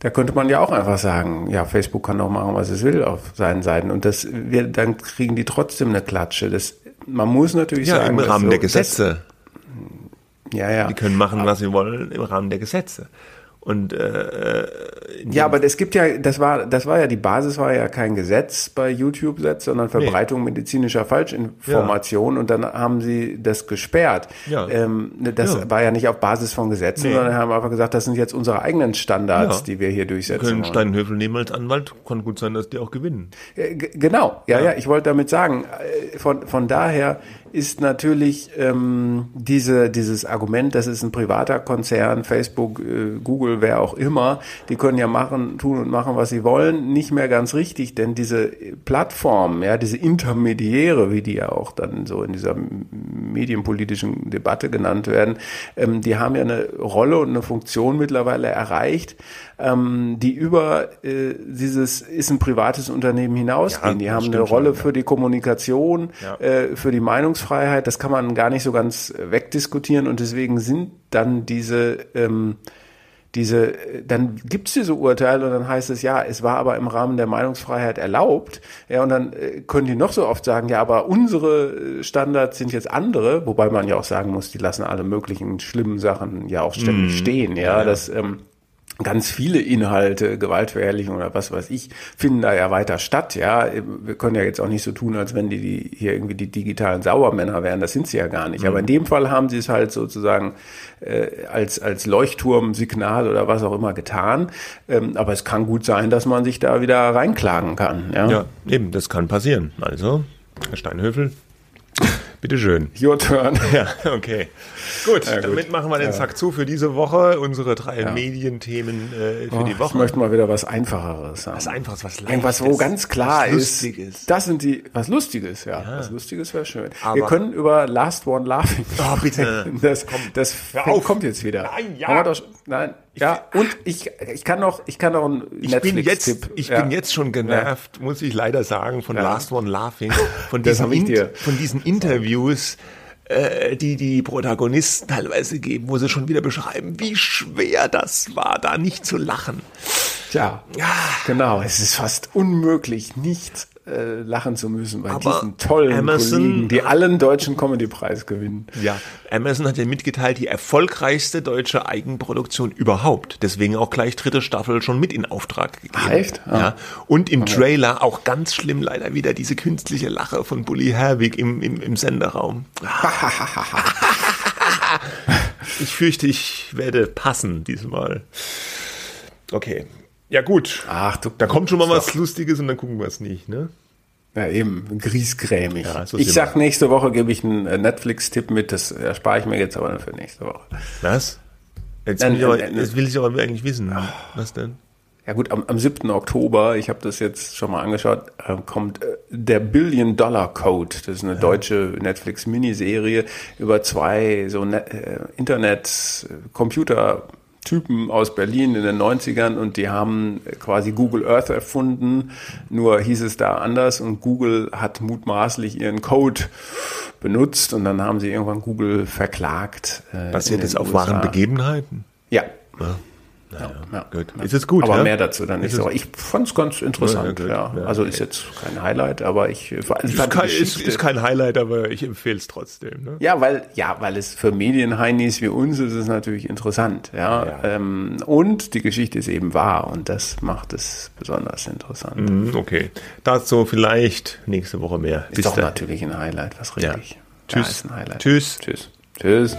da könnte man ja auch einfach sagen, ja, Facebook kann doch machen, was es will auf seinen Seiten. Und das wir, dann kriegen die trotzdem eine Klatsche. Das, man muss natürlich ja, sagen. Im Rahmen so, der Gesetze. Das, ja, ja. Die können machen, was sie wollen, im Rahmen der Gesetze. Und äh, ja, aber es gibt ja, das war, das war ja die Basis, war ja kein Gesetz bei YouTube setzt, sondern Verbreitung nee. medizinischer Falschinformation ja. und dann haben sie das gesperrt. Ja. Ähm, das ja. war ja nicht auf Basis von Gesetzen, nee. sondern haben einfach gesagt, das sind jetzt unsere eigenen Standards, ja. die wir hier durchsetzen. Wir können Steinhöfel nehmen als Anwalt, kann gut sein, dass die auch gewinnen. Äh, genau, ja, ja, ich wollte damit sagen, äh, von, von daher ist natürlich ähm, diese, dieses Argument, das ist ein privater Konzern, Facebook, äh, Google, wer auch immer, die können ja machen, tun und machen, was sie wollen, nicht mehr ganz richtig, denn diese Plattformen, ja, diese Intermediäre, wie die ja auch dann so in dieser medienpolitischen Debatte genannt werden, ähm, die haben ja eine Rolle und eine Funktion mittlerweile erreicht, ähm, die über äh, dieses ist ein privates Unternehmen hinausgehen. Ja, die haben eine Rolle schon, ja. für die Kommunikation, ja. äh, für die Meinungsfreiheit. Das kann man gar nicht so ganz wegdiskutieren und deswegen sind dann diese ähm, diese, dann gibt's diese Urteile und dann heißt es, ja, es war aber im Rahmen der Meinungsfreiheit erlaubt. Ja, und dann äh, können die noch so oft sagen, ja, aber unsere Standards sind jetzt andere, wobei man ja auch sagen muss, die lassen alle möglichen schlimmen Sachen ja auch ständig mm. stehen. Ja, ja. das ähm, ganz viele Inhalte, Gewaltverherrlichung oder was weiß ich, finden da ja weiter statt. Ja, wir können ja jetzt auch nicht so tun, als wenn die, die hier irgendwie die digitalen Sauermänner wären. Das sind sie ja gar nicht. Mhm. Aber in dem Fall haben sie es halt sozusagen äh, als als Leuchtturmsignal oder was auch immer getan. Ähm, aber es kann gut sein, dass man sich da wieder reinklagen kann. Ja, ja eben, das kann passieren. Also, Herr Steinhöfel, bitteschön. Your turn. Ja, okay. Gut, ja, damit gut. machen wir den ja. Sack zu für diese Woche. Unsere drei ja. Medienthemen äh, für oh, die Woche. Ich möchte mal wieder was Einfacheres haben. Was Einfaches, was Leichtes. Irgendwas, wo ganz klar ist, Lustiges. das sind die, was Lustiges, ja. Was Lustiges wäre schön. Aber wir können über Last One Laughing. Oh, bitte. Das, das kommt jetzt wieder. Nein, ja. Doch, nein, ja, und ich, ich kann noch, ich kann noch einen Netflix-Tipp. Ich, bin jetzt schon genervt, ja. muss ich leider sagen, von Last One Laughing, von diesen, in, von diesen Interviews, äh, die die Protagonisten teilweise geben, wo sie schon wieder beschreiben, wie schwer das war, da nicht zu lachen. Tja, ja. genau. Es ist fast unmöglich, nicht äh, lachen zu müssen bei Aber diesen tollen Amazon, Kollegen, die allen deutschen Comedy-Preis gewinnen. Ja, Amazon hat ja mitgeteilt, die erfolgreichste deutsche Eigenproduktion überhaupt. Deswegen auch gleich dritte Staffel schon mit in Auftrag gegeben. Ah, echt? Ah. Ja. Und im Trailer auch ganz schlimm leider wieder diese künstliche Lache von Bully Herwig im, im, im Senderraum. ich fürchte, ich werde passen diesmal. Okay, ja, gut. Ach, du, da kommt schon mal was Lustiges und dann gucken wir es nicht, ne? Ja, eben, griesgrämig. Ja, ich sag, nächste Woche gebe ich einen äh, Netflix-Tipp mit, das erspare ich mir jetzt aber für nächste Woche. Was? Jetzt will, ich aber, jetzt will ich aber eigentlich wissen. Was denn? Ja gut, am, am 7. Oktober, ich habe das jetzt schon mal angeschaut, äh, kommt äh, der Billion Dollar Code. Das ist eine deutsche Netflix-Miniserie über zwei so Net, äh, Internet-Computer- Typen aus Berlin in den 90ern und die haben quasi Google Earth erfunden, nur hieß es da anders und Google hat mutmaßlich ihren Code benutzt und dann haben sie irgendwann Google verklagt. Äh, Basiert es auf wahren Begebenheiten? Ja. ja. Ja, ja, gut. Ist es gut? Aber ja? mehr dazu dann nicht. So. Ich fand es ganz interessant. Ja, Also ist jetzt kein Highlight, aber ich. ich ist, kein, ist, ist, kein Highlight, aber ich empfehle es trotzdem. Ne? Ja, weil ja, weil es für Medienheinis wie uns ist es natürlich interessant. Ja. Ähm, und die Geschichte ist eben wahr und das macht es besonders interessant. Mhm, okay. Dazu vielleicht nächste Woche mehr. Ist Bis doch dann. natürlich ein Highlight, was richtig. Tschüss. Tschüss. Tschüss. Tschüss.